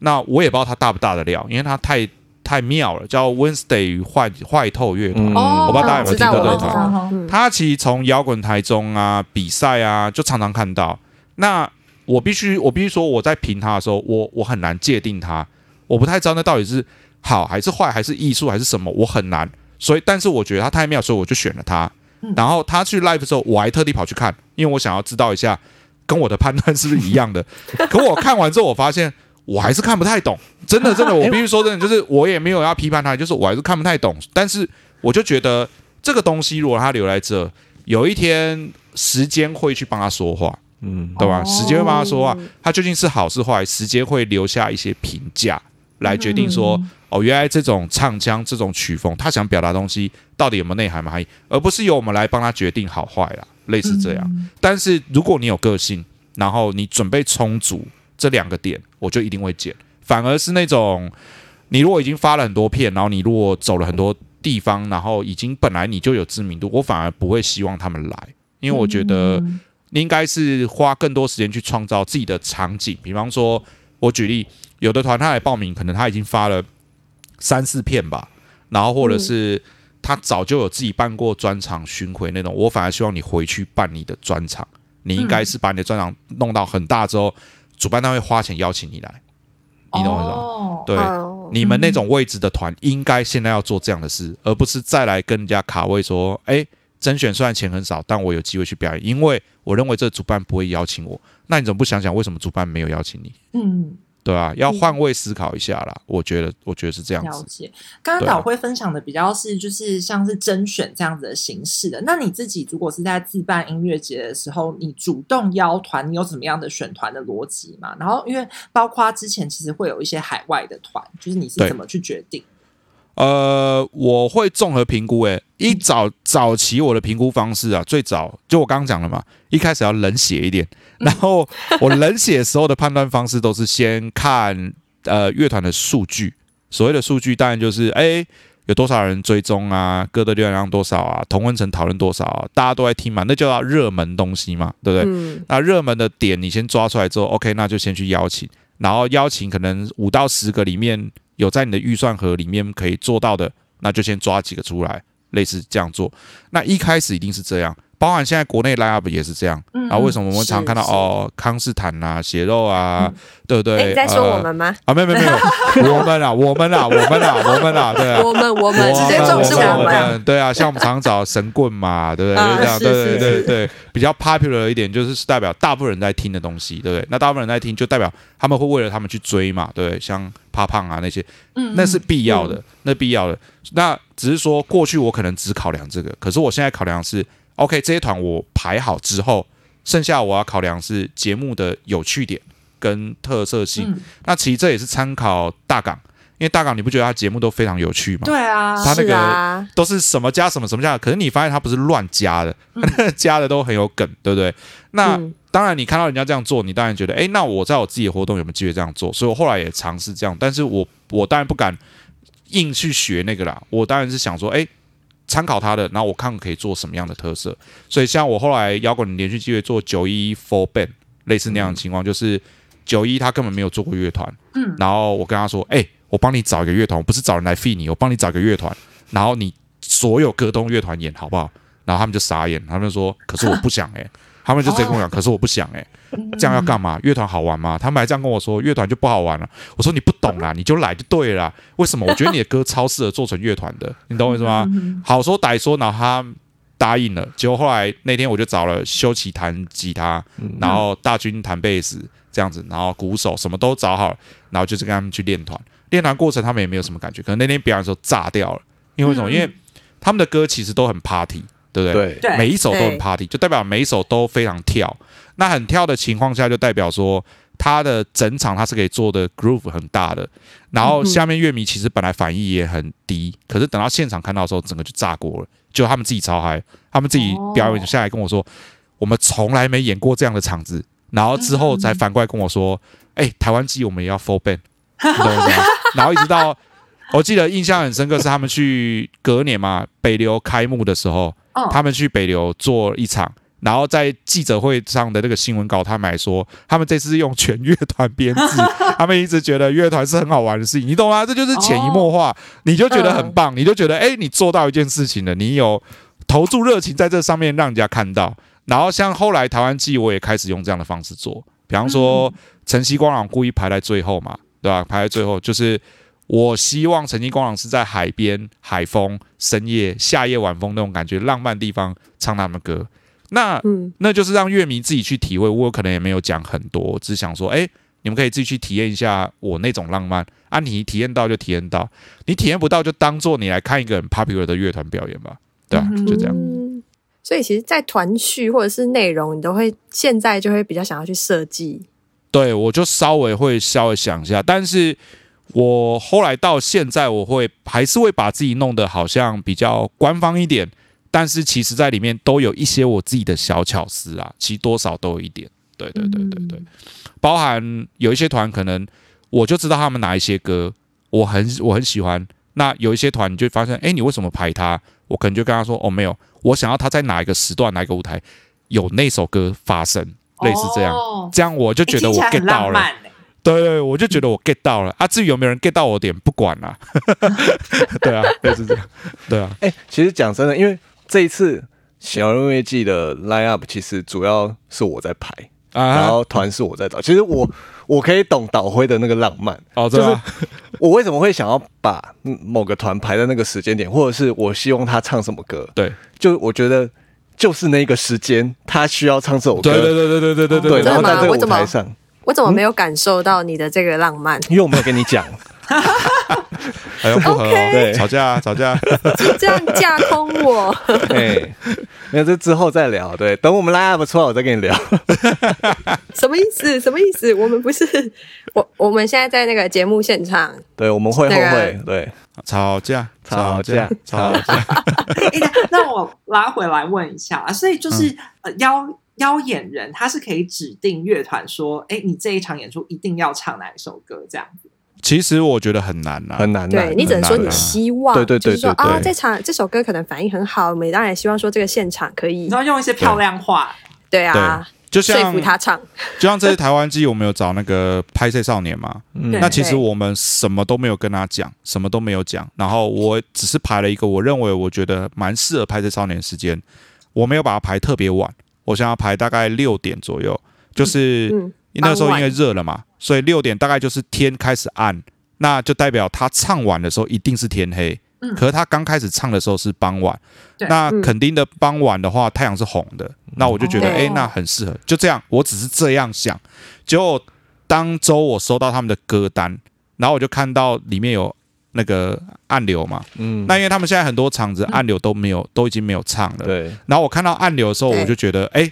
那我也不知道他大不大的料，因为他太。太妙了，叫 Wednesday 与坏坏透乐团，我不知道大家有没有听过这个团。他其实从摇滚台中啊比赛啊，就常常看到。那我必须我必须说，我在评他的时候，我我很难界定他，我不太知道那到底是好还是坏，还是艺术还是什么，我很难。所以，但是我觉得他太妙，所以我就选了他。然后他去 live 的时候，我还特地跑去看，因为我想要知道一下跟我的判断是不是一样的。可我看完之后，我发现。我还是看不太懂，真的真的，我 必须说真的，就是我也没有要批判他，就是我还是看不太懂。但是我就觉得这个东西，如果他留在这，有一天时间会去帮他说话，嗯，对吧？时间会帮他说话，他究竟是好是坏，时间会留下一些评价来决定说，哦，原来这种唱腔、这种曲风，他想表达东西到底有没有内涵嘛？含义，而不是由我们来帮他决定好坏啦，类似这样。但是如果你有个性，然后你准备充足。这两个点我就一定会剪，反而是那种你如果已经发了很多片，然后你如果走了很多地方，然后已经本来你就有知名度，我反而不会希望他们来。因为我觉得应该是花更多时间去创造自己的场景。比方说，我举例，有的团他来报名，可能他已经发了三四片吧，然后或者是他早就有自己办过专场巡回那种。我反而希望你回去办你的专场，你应该是把你的专场弄到很大之后，主办单位花钱邀请你来，你懂我意思吗？对，你们那种位置的团，应该现在要做这样的事，而不是再来跟人家卡位说，哎。甄选虽然钱很少，但我有机会去表演，因为我认为这主办不会邀请我。那你怎么不想想为什么主办没有邀请你？嗯，对啊，要换位思考一下啦。我觉得，我觉得是这样子。了解。刚刚导会分享的比较是，就是像是甄选这样子的形式的。那你自己如果是在自办音乐节的时候，你主动邀团，你有怎么样的选团的逻辑嘛？然后，因为包括之前其实会有一些海外的团，就是你是怎么去决定？呃，我会综合评估。诶，一早早期我的评估方式啊，最早就我刚刚讲了嘛，一开始要冷血一点。然后我冷血时候的判断方式都是先看呃乐团的数据。所谓的数据，当然就是哎有多少人追踪啊，歌的流量多少啊，同温层讨论多少啊，大家都在听嘛，那叫热门东西嘛，对不对？那热门的点你先抓出来之后，OK，那就先去邀请，然后邀请可能五到十个里面。有在你的预算盒里面可以做到的，那就先抓几个出来，类似这样做。那一开始一定是这样。包含现在国内 line up 也是这样啊？为什么我们常看到哦，康斯坦啊、血肉啊，对不对？你在说我们吗？啊，没有没有没有，我们啊，我们啊，我们啊，我们啊，对啊，我们我们直接就是我们，对啊，像我们常找神棍嘛，对不对？就这样，对对对对，比较 popular 一点，就是代表大部分人在听的东西，对不对？那大部分人在听，就代表他们会为了他们去追嘛，对不对？像怕胖啊那些，嗯，那是必要的，那必要的。那只是说过去我可能只考量这个，可是我现在考量是。OK，这些团我排好之后，剩下我要考量是节目的有趣点跟特色性。那其实这也是参考大港，因为大港你不觉得他节目都非常有趣吗？对啊，他那个都是什么加什么什么加，可是你发现他不是乱加的，加的都很有梗，对不对？那当然，你看到人家这样做，你当然觉得，哎，那我在我自己的活动有没有机会这样做？所以我后来也尝试这样，但是我我当然不敢硬去学那个啦。我当然是想说，哎。参考他的，然后我看可以做什么样的特色。所以像我后来摇滚连续机会做九一 Four Band 类似那样的情况，就是九一他根本没有做过乐团，嗯，然后我跟他说，哎，我帮你找一个乐团，我不是找人来 f 你，我帮你找一个乐团，然后你所有歌东乐团演好不好？然后他们就傻眼，他们说，可是我不想哎。他们就直接跟我讲，可是我不想哎，这样要干嘛？乐团好玩吗？他们还这样跟我说，乐团就不好玩了。我说你不懂啦，你就来就对了。为什么？我觉得你的歌超适合做成乐团的，你懂我意思吗？好说歹说，然后他答应了。结果后来那天我就找了修齐弹吉他，然后大军弹贝斯这样子，然后鼓手什么都找好了，然后就是跟他们去练团。练团过程他们也没有什么感觉，可能那天表演的时候炸掉了。因为什么？因为他们的歌其实都很 party。对不对？对，每一首都很 party，就代表每一首都非常跳。那很跳的情况下，就代表说他的整场他是可以做的 groove 很大的。然后下面乐迷其实本来反应也很低，可是等到现场看到的时候，整个就炸锅了。就他们自己超嗨，他们自己表演下来跟我说，我们从来没演过这样的场子。然后之后才反过来跟我说，哎，台湾机我们也要 full band，你懂吗？然后一直到我记得印象很深刻是他们去隔年嘛，北流开幕的时候。他们去北流做一场，然后在记者会上的那个新闻稿，他们还说他们这次用全乐团编制，他们一直觉得乐团是很好玩的事情，你懂吗？这就是潜移默化，你就觉得很棒，你就觉得哎，你做到一件事情了，你有投注热情在这上面，让人家看到。然后像后来台湾季，我也开始用这样的方式做，比方说晨曦光朗故意排在最后嘛，对吧？排在最后就是。我希望曾经光朗是在海边、海风、深夜、夏夜晚风那种感觉浪漫地方唱他们的歌，那那就是让乐迷自己去体会。我可能也没有讲很多，只想说，哎，你们可以自己去体验一下我那种浪漫啊！你体验到就体验到，你体验不到就当做你来看一个很 popular 的乐团表演吧，对吧？就这样。所以其实，在团序或者是内容，你都会现在就会比较想要去设计。对，我就稍微会稍微想一下，但是。我后来到现在，我会还是会把自己弄得好像比较官方一点，但是其实在里面都有一些我自己的小巧思啊，其实多少都有一点。对对对对对，包含有一些团可能我就知道他们哪一些歌我很我很喜欢，那有一些团你就发现，哎，你为什么排他？我可能就跟他说，哦，没有，我想要他在哪一个时段哪一个舞台有那首歌发生，类似这样，哦这样我就觉得我 get 到了。对对，我就觉得我 get 到了。啊。至于有没有人 get 到我点，不管啦。对啊，就是这样。对啊，哎、其实讲真的，因为这一次小人物乐季的 line up 其实主要是我在排，啊然啊，后团是我在找。其实我我可以懂导辉的那个浪漫，哦，就是对啊，我为什么会想要把嗯某个团排在那个时间点，或者是我希望他唱什么歌，对，就我觉得就是那个时间他需要唱这首歌，对对对对对对对对对，然后在这个舞台上，我怎么没有感受到你的这个浪漫？因为我没有跟你讲，哎呦不合哦，对。吵架吵架，就这样架空我，哎，那这之后再聊，对，等我们 line up 出来，我再跟你聊。什么意思？什么意思？我们不是我，我们现在在那个节目现场，对，我们会后那个会，对，吵架吵架。吵架，诶那那我拉回来问一下啊，所以就是、邀邀演人他是可以指定乐团说，哎，你这一场演出一定要唱哪一首歌这样子。其实我觉得很难啊，很难对。你只能说你希望，对对对就是说对对。啊，这场这首歌可能反应很好，我们当然也希望说这个现场可以你要，用一些漂亮话，对啊，说就像服他唱，就像这次台湾季，我们有找那个拍摄少年嘛，嗯。那其实我们什么都没有跟他讲，什么都没有讲，然后我只是排了一个我认为我觉得蛮适合拍摄少年的时间，我没有把它排特别晚，我想要排大概六点左右，就是嗯，那时候因为热了嘛，所以六点大概就是天开始暗，那就代表他唱完的时候一定是天黑。嗯可是他刚开始唱的时候是傍晚，那肯定的傍晚的话，太阳是红的，那我就觉得，哦哎、那很适合。就这样，我只是这样想。结果当周我收到他们的歌单，然后我就看到里面有那个按钮嘛，嗯，那因为他们现在很多场子按钮都没有，都已经没有唱了。对，然后我看到按钮的时候，我就觉得，哎、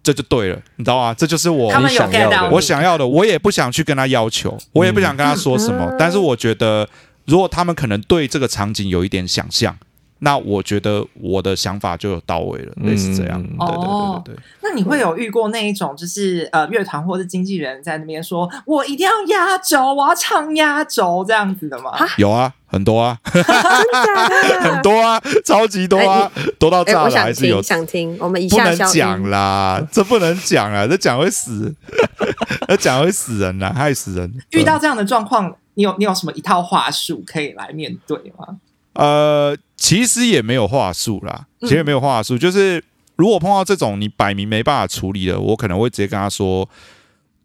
这就对了，你知道吗？这就是我想要的我想要的，我也不想去跟他要求，我也不想跟他说什么，嗯。但是我觉得，如果他们可能对这个场景有一点想象，那我觉得我的想法就有到位了，嗯类似这样。嗯对对哦对对对，那你会有遇过那一种，就是呃乐团或是经纪人在那边说，我一定要压轴，我要唱压轴这样子的吗？有啊，很多啊，真的很多啊，超级多啊，多到哎，炸了，还是有，。想听，我们以不能下讲。啦，这不能讲啊，这讲会死，这讲会死人啦，害死人。遇到这样的状况，你有你有什么一套话术可以来面对吗？呃，其实也没有话术啦，其实也没有话术，就是如果碰到这种你摆明没办法处理的，我可能会直接跟他说，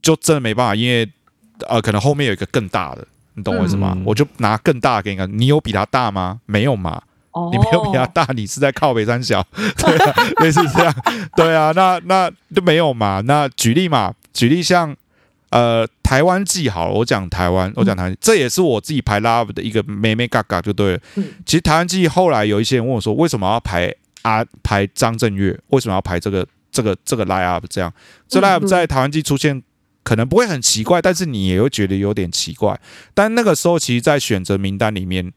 就真的没办法，因为呃，可能后面有一个更大的，你懂我意思吗？嗯我就拿更大的给你看，你有比他大吗？没有嘛，哦你没有比他大，你是在靠北山小，对啊，类似这样，对啊，那那就没有嘛。那举例嘛，举例像呃台湾季好了，我讲台湾，我讲台湾，这也是我自己排 Love 的一个妹妹嘎嘎就对了。嗯其实台湾季后来有一些人问我说，为什么要排啊排张震岳？为什么要排这个这个这个 Live up 这样？这嗯 line up 嗯在台湾季出现。可能不会很奇怪，但是你也会觉得有点奇怪。但那个时候，其实，在选择名单里面，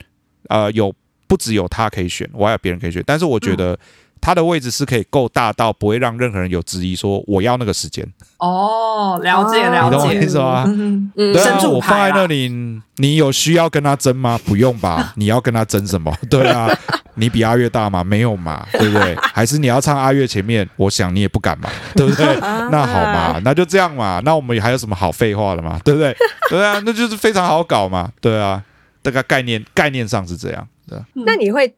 呃，有不只有他可以选，我还有别人可以选。但是我觉得他的位置是可以够大到不会让任何人有质疑，说我要那个时间。哦，了解哦了你懂我解，意思吗？嗯，嗯对啊，我放在那里，你有需要跟他争吗？不用吧？你要跟他争什么？对啊，你比阿月大吗？没有嘛，对不对？还是你要唱阿月前面？我想你也不敢嘛，对不对？那好嘛，那就这样嘛。那我们还有什么好废话的嘛？对不对？对啊，那就是非常好搞嘛。对啊，大概概念概念上是这样。对啊那你会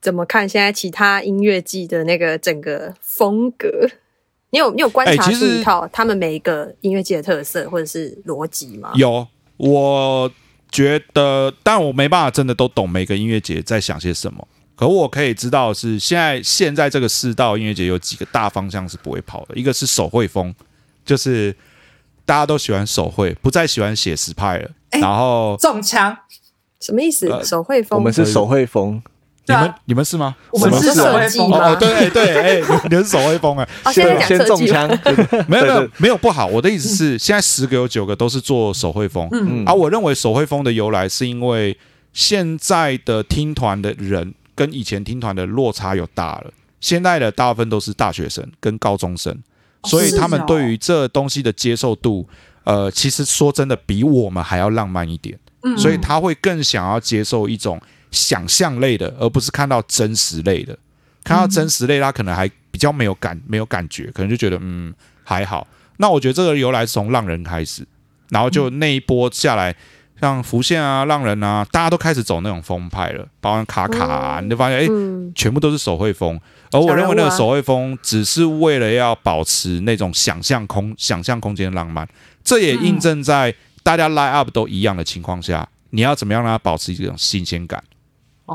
怎么看现在其他音乐季的那个整个风格？你有你有观察出哎其实一套他们每一个音乐季的特色或者是逻辑吗？有，我觉得，但我没办法真的都懂每个音乐节在想些什么。可我可以知道的是，现在现在这个世道音乐节有几个大方向是不会跑的，一个是手绘风，就是大家都喜欢手绘，不再喜欢写实派了。哎然后中枪，什么意思？呃手绘风？我们是手绘风，你们你们是吗？我们是手绘风吗？哦哦，对对，哎，你们是手绘风啊？哦，现在讲先中枪，没有没有没有不好，我的意思是，现在十个有九个都是做手绘风，嗯。啊，我认为手绘风的由来是因为现在的听团的人跟以前听团的落差有大了，现在的大部分都是大学生跟高中生，哦所以他们对于这东西的接受度，呃，其实说真的比我们还要浪漫一点，嗯。所以他会更想要接受一种想象类的，而不是看到真实类的。看到真实类，他可能还比比较没有感没有感觉，可能就觉得嗯还好。那我觉得这个由来是从浪人开始，然后就那一波下来，像浮现啊、浪人啊，大家都开始走那种风派了，包括卡卡啊，你就发现哎，全部都是手绘风。而我认为那个手绘风只是为了要保持那种想象空、想象空间的浪漫，这也印证在大家 line up 都一样的情况下，你要怎么样让它保持一种新鲜感？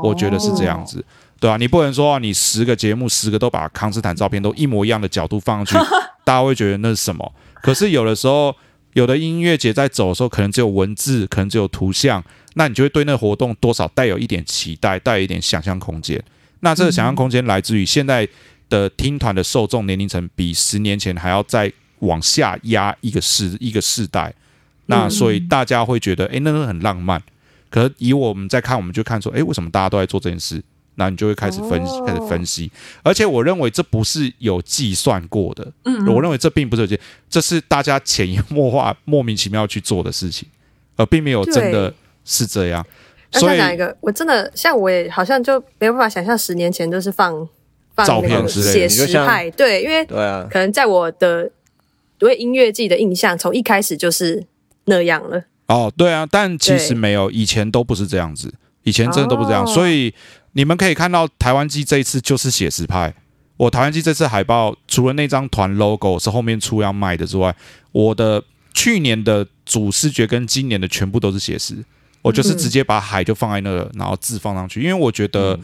我觉得是这样子，对啊，你不能说你十个节目十个都把康斯坦照片都一模一样的角度放上去，大家会觉得那是什么？可是有的时候，有的音乐节在走的时候，可能只有文字，可能只有图像，那你就会对那个活动多少带有一点期待，带有一点想象空间。那这个想象空间来自于现在的听团的受众年龄层比十年前还要再往下压一个世一个世代，那所以大家会觉得，哎，那个很浪漫。可是以我们在看，我们就看说，哎，为什么大家都在做这件事？那你就会开始分析，开始分析。而且我认为这不是有计算过的，嗯，我认为这并不是有计，这是大家潜移默化、莫名其妙去做的事情，而并没有真的是这样。所以讲一个，我真的像我也好像就没有办法想象十年前都是放放照片写实派，对，因为对啊，可能在我的对音乐季的印象，从一开始就是那样了。哦，对啊，但其实没有，以前都不是这样子，以前真的都不这样。所以你们可以看到台湾机这一次就是写实派。我台湾机这次海报除了那张团 logo 是后面出要卖的之外，我的去年的主视觉跟今年的全部都是写实。我就是直接把海就放在那个，然后字放上去，因为我觉得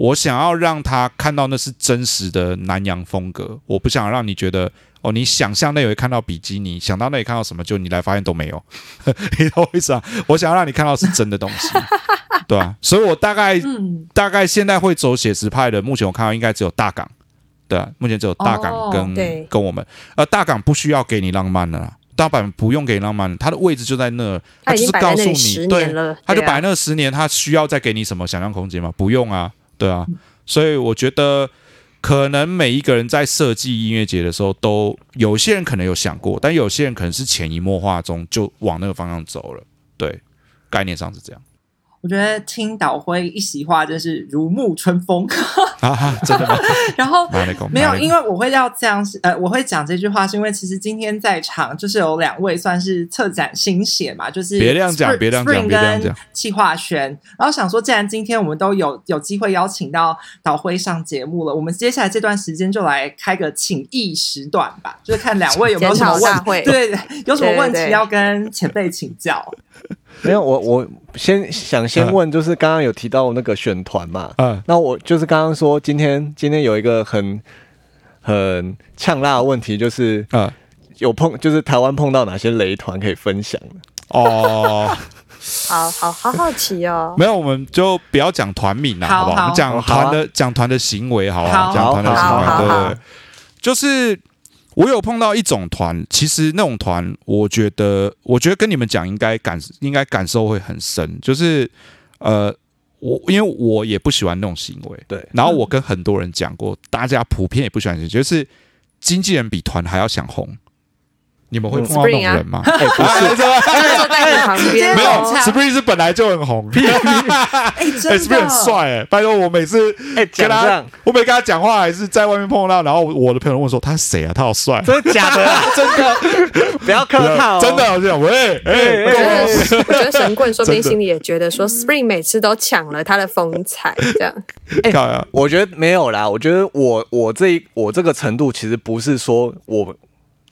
我想要让他看到那是真实的南洋风格，我不想让你觉得。哦，你想象那里看到比基尼，想到那里看到什么，就你来发现都没有，你懂我意思啊？我想要让你看到是真的东西，对啊，所以我大概大概现在会走写实派的，目前我看到应该只有大港，对啊，目前只有大港跟跟我们，呃，大港不需要给你浪漫的，大阪不用给你浪漫，它的位置就在那，它就是告诉你，对，他就摆那十年，他需要再给你什么想象空间吗？不用啊，对啊，所以我觉得。可能每一个人在设计音乐节的时候，都有些人可能有想过，但有些人可能是潜移默化中就往那个方向走了。对，概念上是这样。我觉得听岛辉一席话，真是如沐春风啊！真的吗？然后没有，因为我会要这样，呃，我会讲这句话，是因为其实今天在场就是有两位算是策展新血嘛，就是别这样讲，别这样讲，别这样讲。气化轩，然后想说，既然今天我们都有有机会邀请到岛辉上节目了，我们接下来这段时间就来开个请益时段吧，就是看两位有没有什么问题，对，有什么问题要跟前辈请教。没有，我我先想先问，就是刚刚有提到那个选团嘛，嗯，那我就是刚刚说今天今天有一个很很呛辣的问题，就是嗯，有碰就是台湾碰到哪些雷团可以分享哦，好好好好奇哦，没有，我们就不要讲团名了，好不好？我们讲团的讲团的行为，好不好？讲团的行为，对，就是。我有碰到一种团，其实那种团，我觉得，我觉得跟你们讲，应该感应该感受会很深。就是，呃，我因为我也不喜欢那种行为，对。然后我跟很多人讲过，大家普遍也不喜欢，就是经纪人比团还要想红。你们会碰到那种人吗？不是，坐 在你旁边。没有，Spring 是本来就很红。哎，Spring 很帅哎！拜托，我每次跟他，我每跟他讲话，还是在外面碰到，然后我的朋友问说他是谁啊？他好帅，真的假的？真的，不要客套，真的这样。喂，哎，我觉得，我觉得神棍说不定心里也觉得说，Spring 每次都抢了他的风采，这样。哎，我觉得没有啦。我觉得我我这一我这个程度，其实不是说我。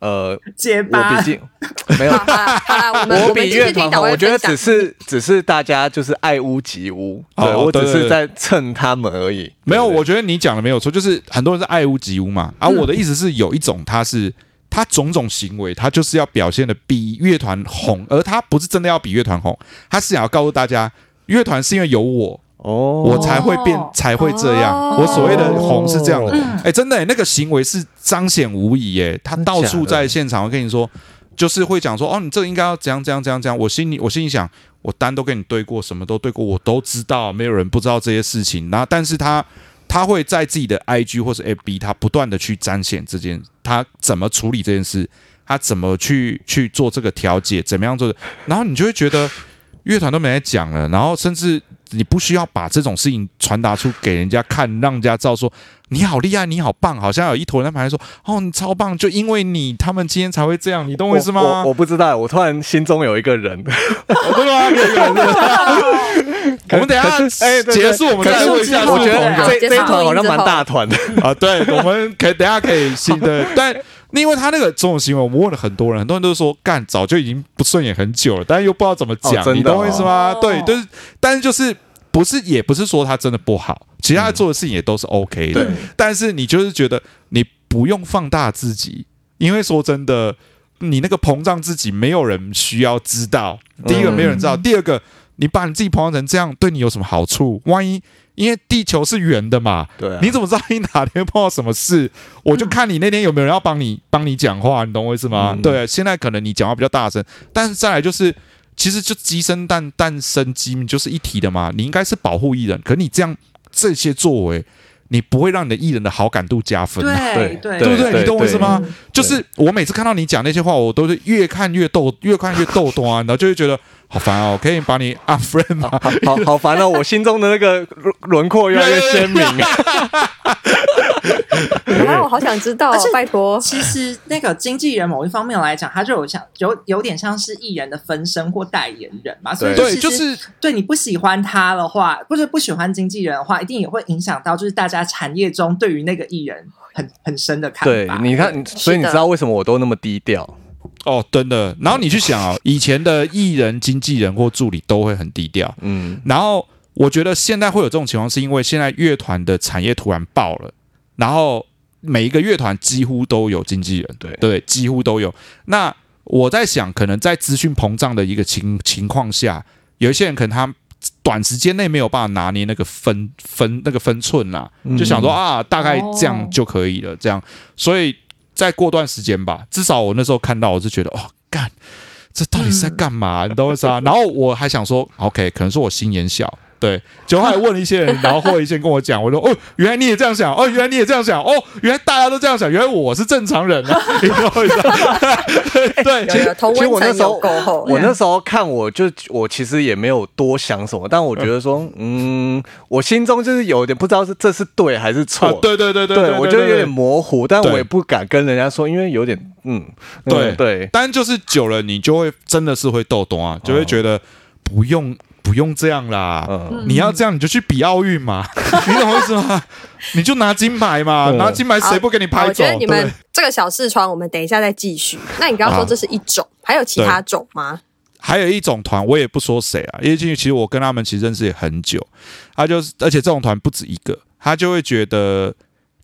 呃，结巴，我毕竟 没有，我比乐团好，我觉得只是只是大家就是爱屋及乌，对我只是在蹭他们而已。没有，我觉得你讲的没有错，就是很多人是爱屋及乌嘛。而我的意思是，有一种他是他种种行为，他就是要表现的比乐团红，而他不是真的要比乐团红，他是想要告诉大家，乐团是因为有我。哦，我才会变，才会这样。我所谓的红是这样的，哎，真的，那个行为是彰显无疑，哎，他到处在现场，我跟你说，就是会讲说，哦，你这个应该要怎样怎样怎样怎样。我心里，我心里想，我单都跟你对过，什么都对过，我都知道，没有人不知道这些事情。然后，但是他他会在自己的 IG 或者 FB，他不断的去彰显这件，他怎么处理这件事，他怎么去去做这个调解，怎么样做的，然后你就会觉得乐团都没在讲了，然后甚至。你不需要把这种事情传达出给人家看，让人家知道说你好厉害，你好棒，好像有一坨人在旁边说哦，你超棒，就因为你他们今天才会这样，你懂我意思吗？我我不知道，我突然心中有一个人，对吗？有一个人，我们等下哎结束，我们再问一下。我觉得这这一团好像蛮大团的啊。对，我们可以等下可以新的，但因为他那个这种行为，我们问了很多人，很多人都说干早就已经不顺眼很久了，但是又不知道怎么讲，你懂我意思吗？对，就是，但是就是。不是，也不是说他真的不好，其他做的事情也都是 OK 的。但是你就是觉得你不用放大自己，因为说真的，你那个膨胀自己，没有人需要知道。第一个没有人知道，第二个你把你自己膨胀成这样，对你有什么好处？万一因为地球是圆的嘛，对，你怎么知道你哪天碰到什么事？我就看你那天有没有人要帮你 帮你讲话，你懂我意思吗？对，现在可能你讲话比较大声，但是再来就是。其实就鸡生蛋，蛋生鸡，就是一体的嘛。你应该是保护艺人，可你这样这些作为，你不会让你的艺人的好感度加分，对对对不对？你懂我意思吗？就是我每次看到你讲那些话，我都是越看越逗，越看越逗端，然后就会觉得。好烦哦！可以把你 unfriend 吗？好好烦哦！我心中的那个轮廓越来越鲜明。啊，我好想知道，拜托。其实那个经纪人某一方面来讲，他就有像有有点像是艺人的分身或代言人嘛。所以对，就是对你不喜欢他的话，或者不喜欢经纪人的话，一定也会影响到就是大家产业中对于那个艺人很很深的看法。对，你看，所以你知道为什么我都那么低调？哦，真的。然后你去想啊，以前的艺人、经纪人或助理都会很低调，嗯。然后我觉得现在会有这种情况，是因为现在乐团的产业突然爆了，然后每一个乐团几乎都有经纪人，对对，几乎都有。那我在想，可能在资讯膨胀的一个情情况下，有一些人可能他短时间内没有办法拿捏那个分分那个分寸呐，就想说啊，大概这样就可以了，这样，所以。再过段时间吧，至少我那时候看到，我是觉得哦，干，这到底是在干嘛？你懂我意思啊？然后我还想说，OK，可能是我心眼小。对，就后来问了一些人，然后或一些人跟我讲，我说哦，原来你也这样想，哦，原来你也这样想，哦，原来大家都这样想，原来我是正常人啊！你懂我意思？对，其实其实我那时候，我那时候看，我就我其实也没有多想什么，但我觉得说，嗯，我心中就是有点不知道是这是对还是错。对对对对，我觉得有点模糊，但我也不敢跟人家说，因为有点，嗯，对对，但就是久了，你就会真的是会逗懂啊，就会觉得不用。不用这样啦，你要这样你就去比奥运嘛，你懂我意思吗？你就拿金牌嘛，拿金牌谁不给你拍？我觉得你们这个小四川，我们等一下再继续。那你刚刚说这是一种，还有其他种吗？还有一种团，我也不说谁啊，因为进去其实我跟他们其实认识也很久，他就是而且这种团不止一个，他就会觉得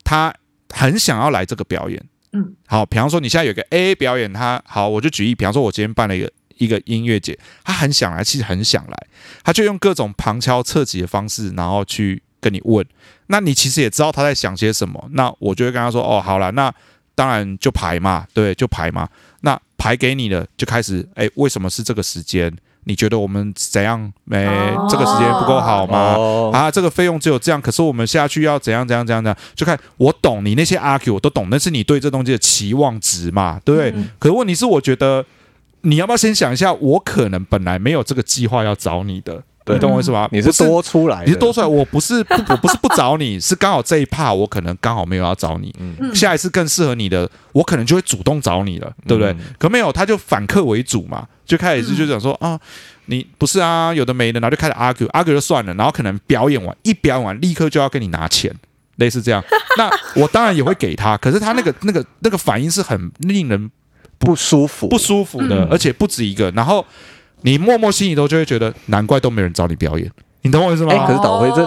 他很想要来这个表演。嗯，好，比方说你现在有个 A 表演，他好，我就举例，比方说我今天办了一个。一个音乐节，他很想来，其实很想来，他就用各种旁敲侧击的方式，然后去跟你问。那你其实也知道他在想些什么。那我就会跟他说：“哦，好了，那当然就排嘛，对，就排嘛。那排给你了，就开始。哎，为什么是这个时间？你觉得我们怎样？没这个时间不够好吗？啊，这个费用只有这样，可是我们下去要怎样怎样怎样怎样？就看我懂你那些阿 Q，我都懂，那是你对这东西的期望值嘛，对不对？可是问题是，我觉得。你要不要先想一下？我可能本来没有这个计划要找你的，你懂我意思吗？你是多出来，你是多出来，我不是不，我不是不找你，是刚好这一趴我可能刚好没有要找你，嗯下一次更适合你的，我可能就会主动找你了，对不对？可没有，他就反客为主嘛，就开始就讲说啊，你不是啊，有的没的，然后就开始 argue，argue 就算了，然后可能表演完一表演完，立刻就要跟你拿钱，类似这样。那我当然也会给他，可是他那个那个那个反应是很令人。不舒服，不舒服的，而且不止一个。然后你默默心里头就会觉得，难怪都没人找你表演。你懂我意思吗？哎，可是导回这，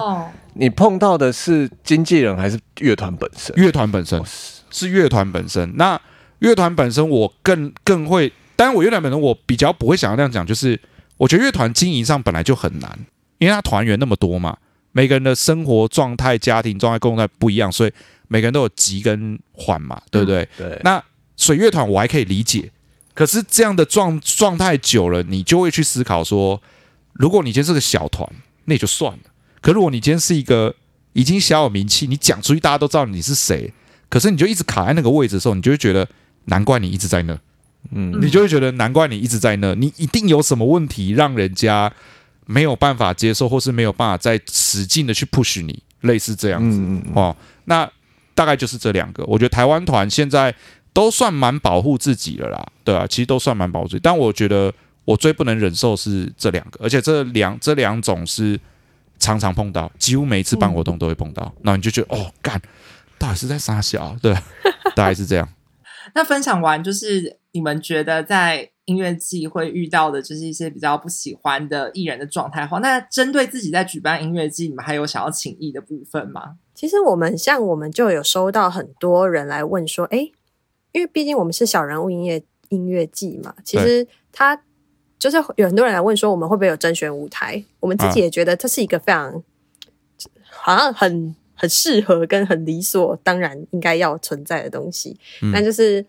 你碰到的是经纪人还是乐团本身？乐团本身是乐团本身。那乐团本身，我更更会，当然我乐团本身，我比较不会想要那样讲，就是我觉得乐团经营上本来就很难，因为他团员那么多嘛，每个人的生活状态、家庭状态、工作态不一样，所以每个人都有急跟缓嘛，对不对？对。那水乐团我还可以理解，可是这样的状状态久了，你就会去思考说，如果你今天是个小团，那也就算了；可如果你今天是一个已经小有名气，你讲出去大家都知道你是谁，可是你就一直卡在那个位置的时候，你就会觉得难怪你一直在那，嗯，你就会觉得难怪你一直在那，你一定有什么问题让人家没有办法接受，或是没有办法再使劲的去 push 你，类似这样子。哦。那大概就是这两个，我觉得台湾团现在都算蛮保护自己了啦，对啊，其实都算蛮保护自己，但我觉得我最不能忍受是这两个，而且这两这两种是常常碰到，几乎每一次办活动都会碰到，那你就觉得哦，干，到底是在撒小，对，大概是这样。那分享完，就是你们觉得在。音乐季会遇到的就是一些比较不喜欢的艺人的状态话，那针对自己在举办音乐季，你们还有想要请意的部分吗？其实我们像我们就有收到很多人来问说，哎，因为毕竟我们是小人物音乐音乐季嘛，其实它就是有很多人来问说，我们会不会有甄选舞台？我们自己也觉得这是一个非常好像很很适合跟很理所当然应该要存在的东西，但就是。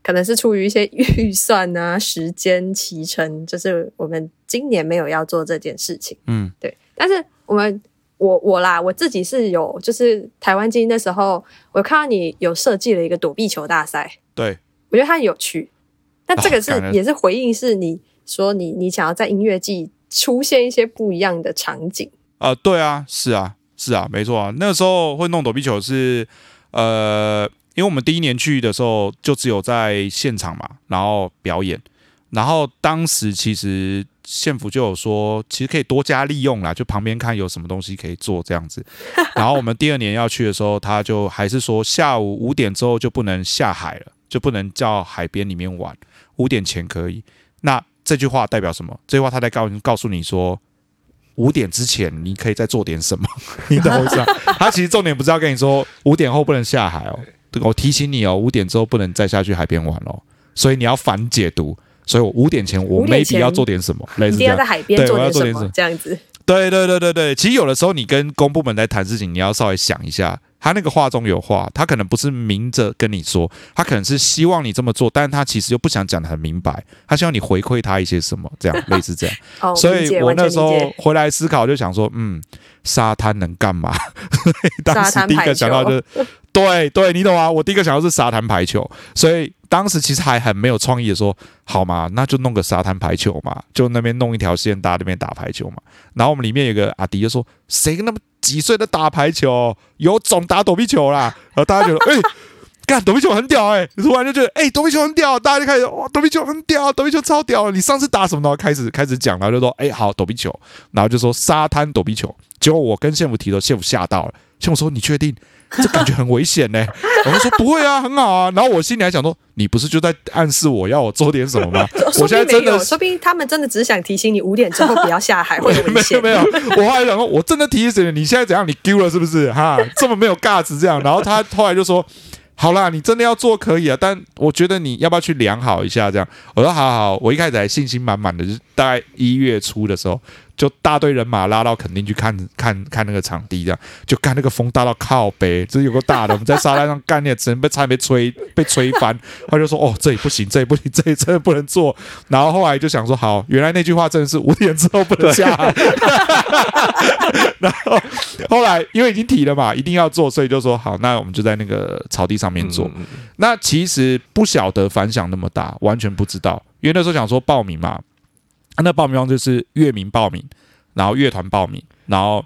可能是出于一些 预算啊、时间、提成，就是我们今年没有要做这件事情。嗯，对。但是我们我我啦，我自己是有，就是台湾金的时候，我看到你有设计了一个躲避球大赛。对，我觉得它很有趣。但这个是也是回应，是你说你你想要在音乐季出现一些不一样的场景啊？对啊，是啊，是啊，没错啊。那个时候会弄躲避球是呃。因为我们第一年去的时候，就只有在现场嘛，然后表演，然后当时其实县府就有说，其实可以多加利用啦，就旁边看有什么东西可以做这样子。然后我们第二年要去的时候，他就还是说下午五点之后就不能下海了，就不能叫海边里面玩，五点前可以。那这句话代表什么？这句话他在告告诉你说，五点之前你可以再做点什么，你懂我意思？他其实重点不是要跟你说五点后不能下海哦。我提醒你哦，五点之后不能再下去海边玩哦，所以你要反解读。所以我五点前我没必要做点什么，一定要在海边做点什么，这样子。对对对对对，其实有的时候你跟公部门在谈事情，你要稍微想一下，他那个话中有话，他可能不是明着跟你说，他可能是希望你这么做，但是他其实又不想讲的很明白，他希望你回馈他一些什么，这样类似这样。所以我那时候回来思考，就想说，嗯，沙滩能干嘛？当时第一个想到就是。对对，你懂啊？我第一个想到是沙滩排球，所以当时其实还很没有创意的说，好嘛，那就弄个沙滩排球嘛，就那边弄一条线，大家那边打排球嘛。然后我们里面有个阿迪就说，谁那么几岁的打排球，有种打躲避球啦。然后大家觉得，哎，干躲避球很屌哎，突然就觉得，哎，躲避球很屌，大家就开始哇，躲避球很屌，躲避球超屌。你上次打什么？开始开始讲，然后就说，哎，好，躲避球，然后就说沙滩躲避球。结果我跟谢府提的，谢府吓到了，谢府说，你确定？这感觉很危险呢。我们说不会啊，很好啊。然后我心里还想说，你不是就在暗示我要我做点什么吗？我现在真的，说不定他们真的只想提醒你五点之后不要下海，会危险。没有没有，我后来想说，我真的提醒你，你现在怎样？你丢了是不是？哈，这么没有架子这样。然后他后来就说，好啦，你真的要做可以啊，但我觉得你要不要去量好一下这样？我说好好，我一开始还信心满满的，就是大概一月初的时候。就大队人马拉到垦丁去看看看那个场地，这样就干那个风大到靠北，这有个大的，我们在沙滩上干，那只能被差点被吹 被吹翻。他就说：“哦，这里不行，这里不行，这里真的不能做。”然后后来就想说：“好，原来那句话真的是五点之后不能下。” 然后后来因为已经提了嘛，一定要做，所以就说：“好，那我们就在那个草地上面做。”那其实不晓得反响那么大，完全不知道，因为那时候想说报名嘛。那报名方就是乐名报名，然后乐团报名，然后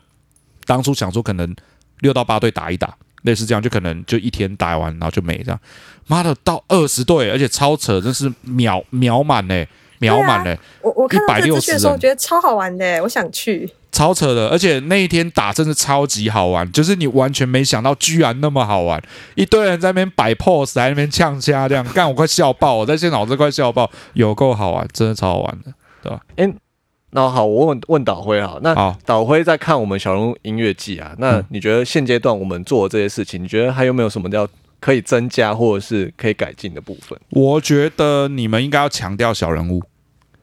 当初想说可能六到八队打一打，类似这样，就可能就一天打完，然后就没这样。妈的，到二十队，而且超扯，真是秒秒满嘞，秒满嘞！我我看到这资讯的时候，我觉得超好玩的，我想去。超扯的，而且那一天打真的超级好玩，就是你完全没想到，居然那么好玩，一堆人在那边摆 pose，在那边呛虾，这样干我快笑爆，我在现场我都快笑爆，有够好玩，真的超好玩的。对吧？哎，那好，我问问导辉哈，那导辉在看我们小龙音乐季啊，那你觉得现阶段我们做这些事情，你觉得还有没有什么叫可以增加或者是可以改进的部分？我觉得你们应该要强调小人物，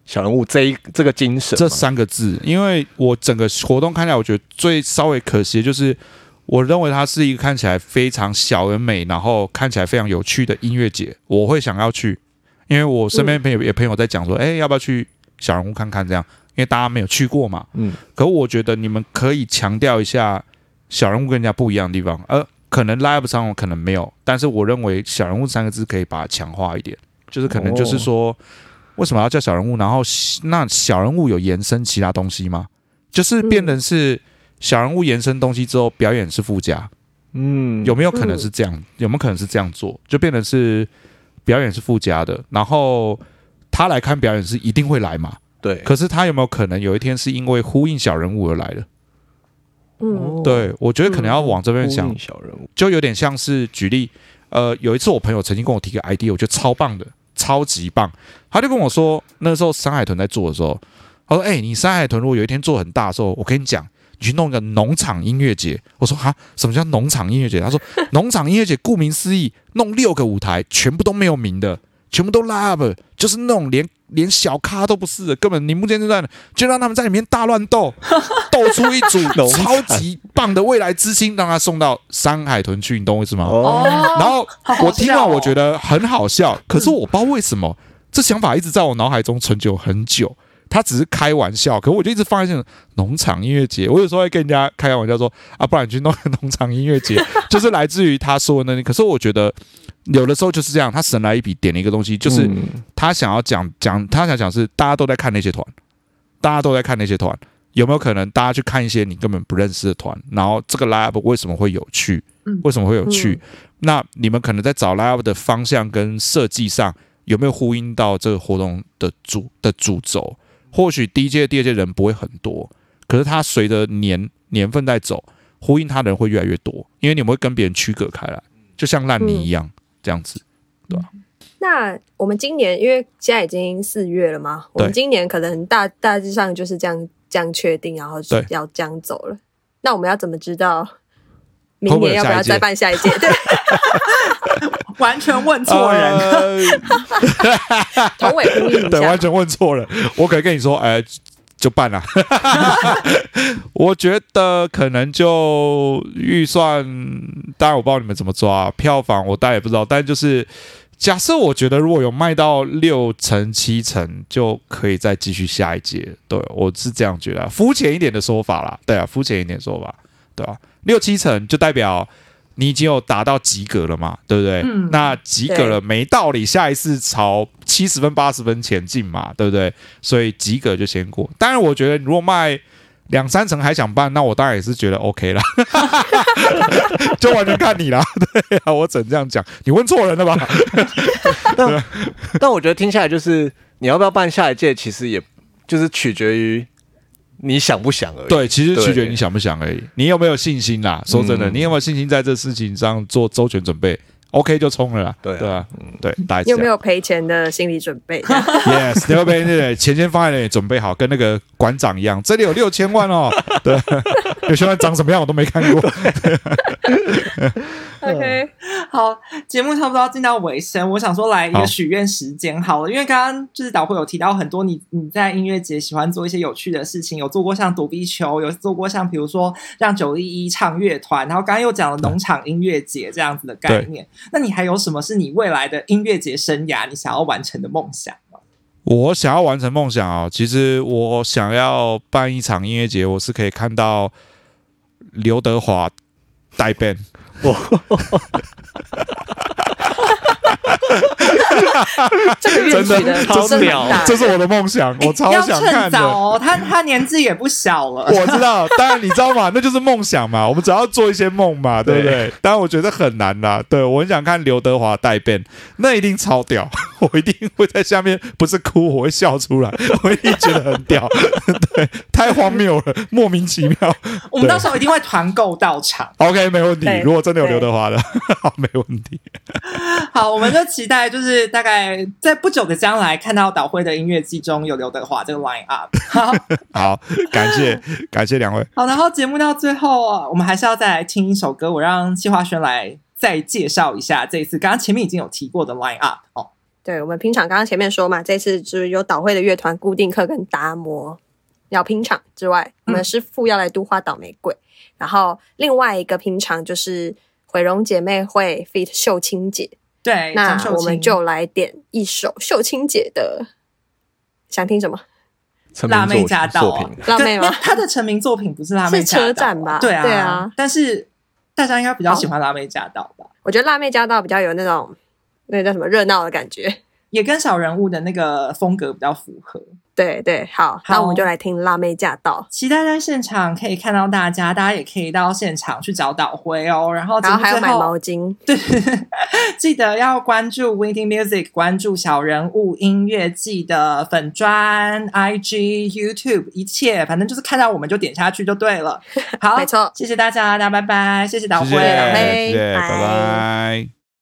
小人物这一这个精神这三个字，因为我整个活动看起来，我觉得最稍微可惜的就是，我认为它是一个看起来非常小而美，然后看起来非常有趣的音乐节，我会想要去，因为我身边朋友也朋友在讲说，哎，要不要去？小人物看看这样，因为大家没有去过嘛。嗯。可我觉得你们可以强调一下小人物跟人家不一样的地方，呃，可能 live 上可能没有，但是我认为小人物三个字可以把它强化一点，就是可能就是说，为什么要叫小人物？然后那小人物有延伸其他东西吗？就是变成是小人物延伸东西之后，表演是附加。嗯，有没有可能是这样？有没有可能是这样做？就变成是表演是附加的，然后他来看表演是一定会来嘛？对。可是他有没有可能有一天是因为呼应小人物而来的？嗯，对，我觉得可能要往这边想。小人物就有点像是举例，呃，有一次我朋友曾经跟我提个 ID，我觉得超棒的，超级棒。他就跟我说，那时候山海豚在做的时候，他说：“哎，你山海豚如果有一天做很大的时候，我跟你讲。”你去弄一个农场音乐节，我说哈，什么叫农场音乐节？他说农场音乐节顾名思义，弄六个舞台，全部都没有名的，全部都 live，就是那种连连小咖都不是的，根本你目前就在就让他们在里面大乱斗，斗出一组超级棒的未来之星，让他送到山海豚去，你懂我意思吗？哦。然后我听完我觉得很好笑，可是我不知道为什么这想法一直在我脑海中存久很久。他只是开玩笑，可我就一直放在这种农场音乐节。我有时候会跟人家开玩笑说：“啊，不然你去弄个农场音乐节。”就是来自于他说的那。可是我觉得有的时候就是这样，他神来一笔点了一个东西，就是他想要讲讲，他想讲是大家都在看那些团，大家都在看那些团，有没有可能大家去看一些你根本不认识的团？然后这个 live 为什么会有趣？为什么会有趣？那你们可能在找 live 的方向跟设计上有没有呼应到这个活动的主的主轴？或许第一届、第二届人不会很多，可是他随着年年份在走，呼应他的人会越来越多，因为你们会跟别人区隔开来，就像烂泥一样这样子，对吧？那我们今年因为现在已经四月了嘛，我们今年可能大大致上就是这样这样确定，然后要这样走了。那我们要怎么知道明年要不要再办下一届？对。完全问错人，头尾呼应对，完全问错了。我可以跟你说，哎，就办了。我觉得可能就预算，当然我不知道你们怎么抓票房，我大概也不知道。但就是假设，我觉得如果有卖到六成七成，就可以再继续下一届。对我是这样觉得，肤浅一点的说法啦。对啊，肤浅一点说法，对吧？六七成就代表。你已经有达到及格了嘛？对不对？那及格了，没道理下一次朝七十分、八十分前进嘛？对不对？所以及格就先过。当然，我觉得如果卖两三层还想办，那我当然也是觉得 OK 啦，就完全看你啦。对啊，我只能这样讲。你问错人了吧？但但我觉得听下来，就是你要不要办下一届，其实也就是取决于。你想不想而已。对，其实取决于你想不想而已。你有没有信心啦？说真的，你有没有信心在这事情上做周全准备？OK 就冲了啦。对对啊，嗯，对。你有没有赔钱的心理准备？Yes，你有没有钱先放在那里准备好，跟那个馆长一样，这里有六千万哦。对，六千万长什么样我都没看过。OK，好，节目差不多要进到尾声，我想说来一个许愿时间好了，因为刚刚就是导会有提到很多你你在音乐节喜欢做一些有趣的事情，有做过像躲避球，有做过像比如说让九一一唱乐团，然后刚刚又讲了农场音乐节这样子的概念，那你还有什么是你未来的音乐节生涯你想要完成的梦想吗？我想要完成梦想啊，其实我想要办一场音乐节，我是可以看到刘德华带 band。我，真的超屌，这是我的梦想，我超想看的。他他年纪也不小了，我知道。当然你知道吗？那就是梦想嘛。我们只要做一些梦嘛，对不对？当然我觉得很难啦。对我很想看刘德华带 band，那一定超屌。我一定会在下面不是哭，我会笑出来。我一定觉得很屌，对，太荒谬了，莫名其妙。我们到时候一定会团购到场。OK，没问题。如果真的有刘德华的，好，没问题。好，我们就期待，就是大概在不久的将来，看到导会的音乐季中有刘德华这个 line up。好，好，感谢感谢两位。好，然后节目到最后啊，我们还是要再来听一首歌，我让谢华轩来再介绍一下这一次刚刚前面已经有提过的 line up 哦。对，我们拼场刚刚前面说嘛，这次就是有导会的乐团固定客跟达摩要拼场之外，我们师傅要来都花倒玫瑰，然后另外一个拼场就是毁容姐妹会 feat 秀清姐。对，那我们就来点一首秀清姐的，想听什么？辣妹驾到，辣妹吗？她的成名作品不是辣妹是车站吧？对啊，对啊。但是大家应该比较喜欢辣妹驾到吧？我觉得辣妹驾到比较有那种。那叫什么热闹的感觉？也跟小人物的那个风格比较符合。对对，好，那我们就来听《辣妹驾到》，期待在现场可以看到大家，大家也可以到现场去找导辉哦。然后，然后还要买毛巾，对，记得要关注 Windy Music，关注小人物音乐季的粉专、IG、YouTube，一切反正就是看到我们就点下去就对了。好，没错，谢谢大家，大家拜拜，谢谢导辉，导辉，拜拜。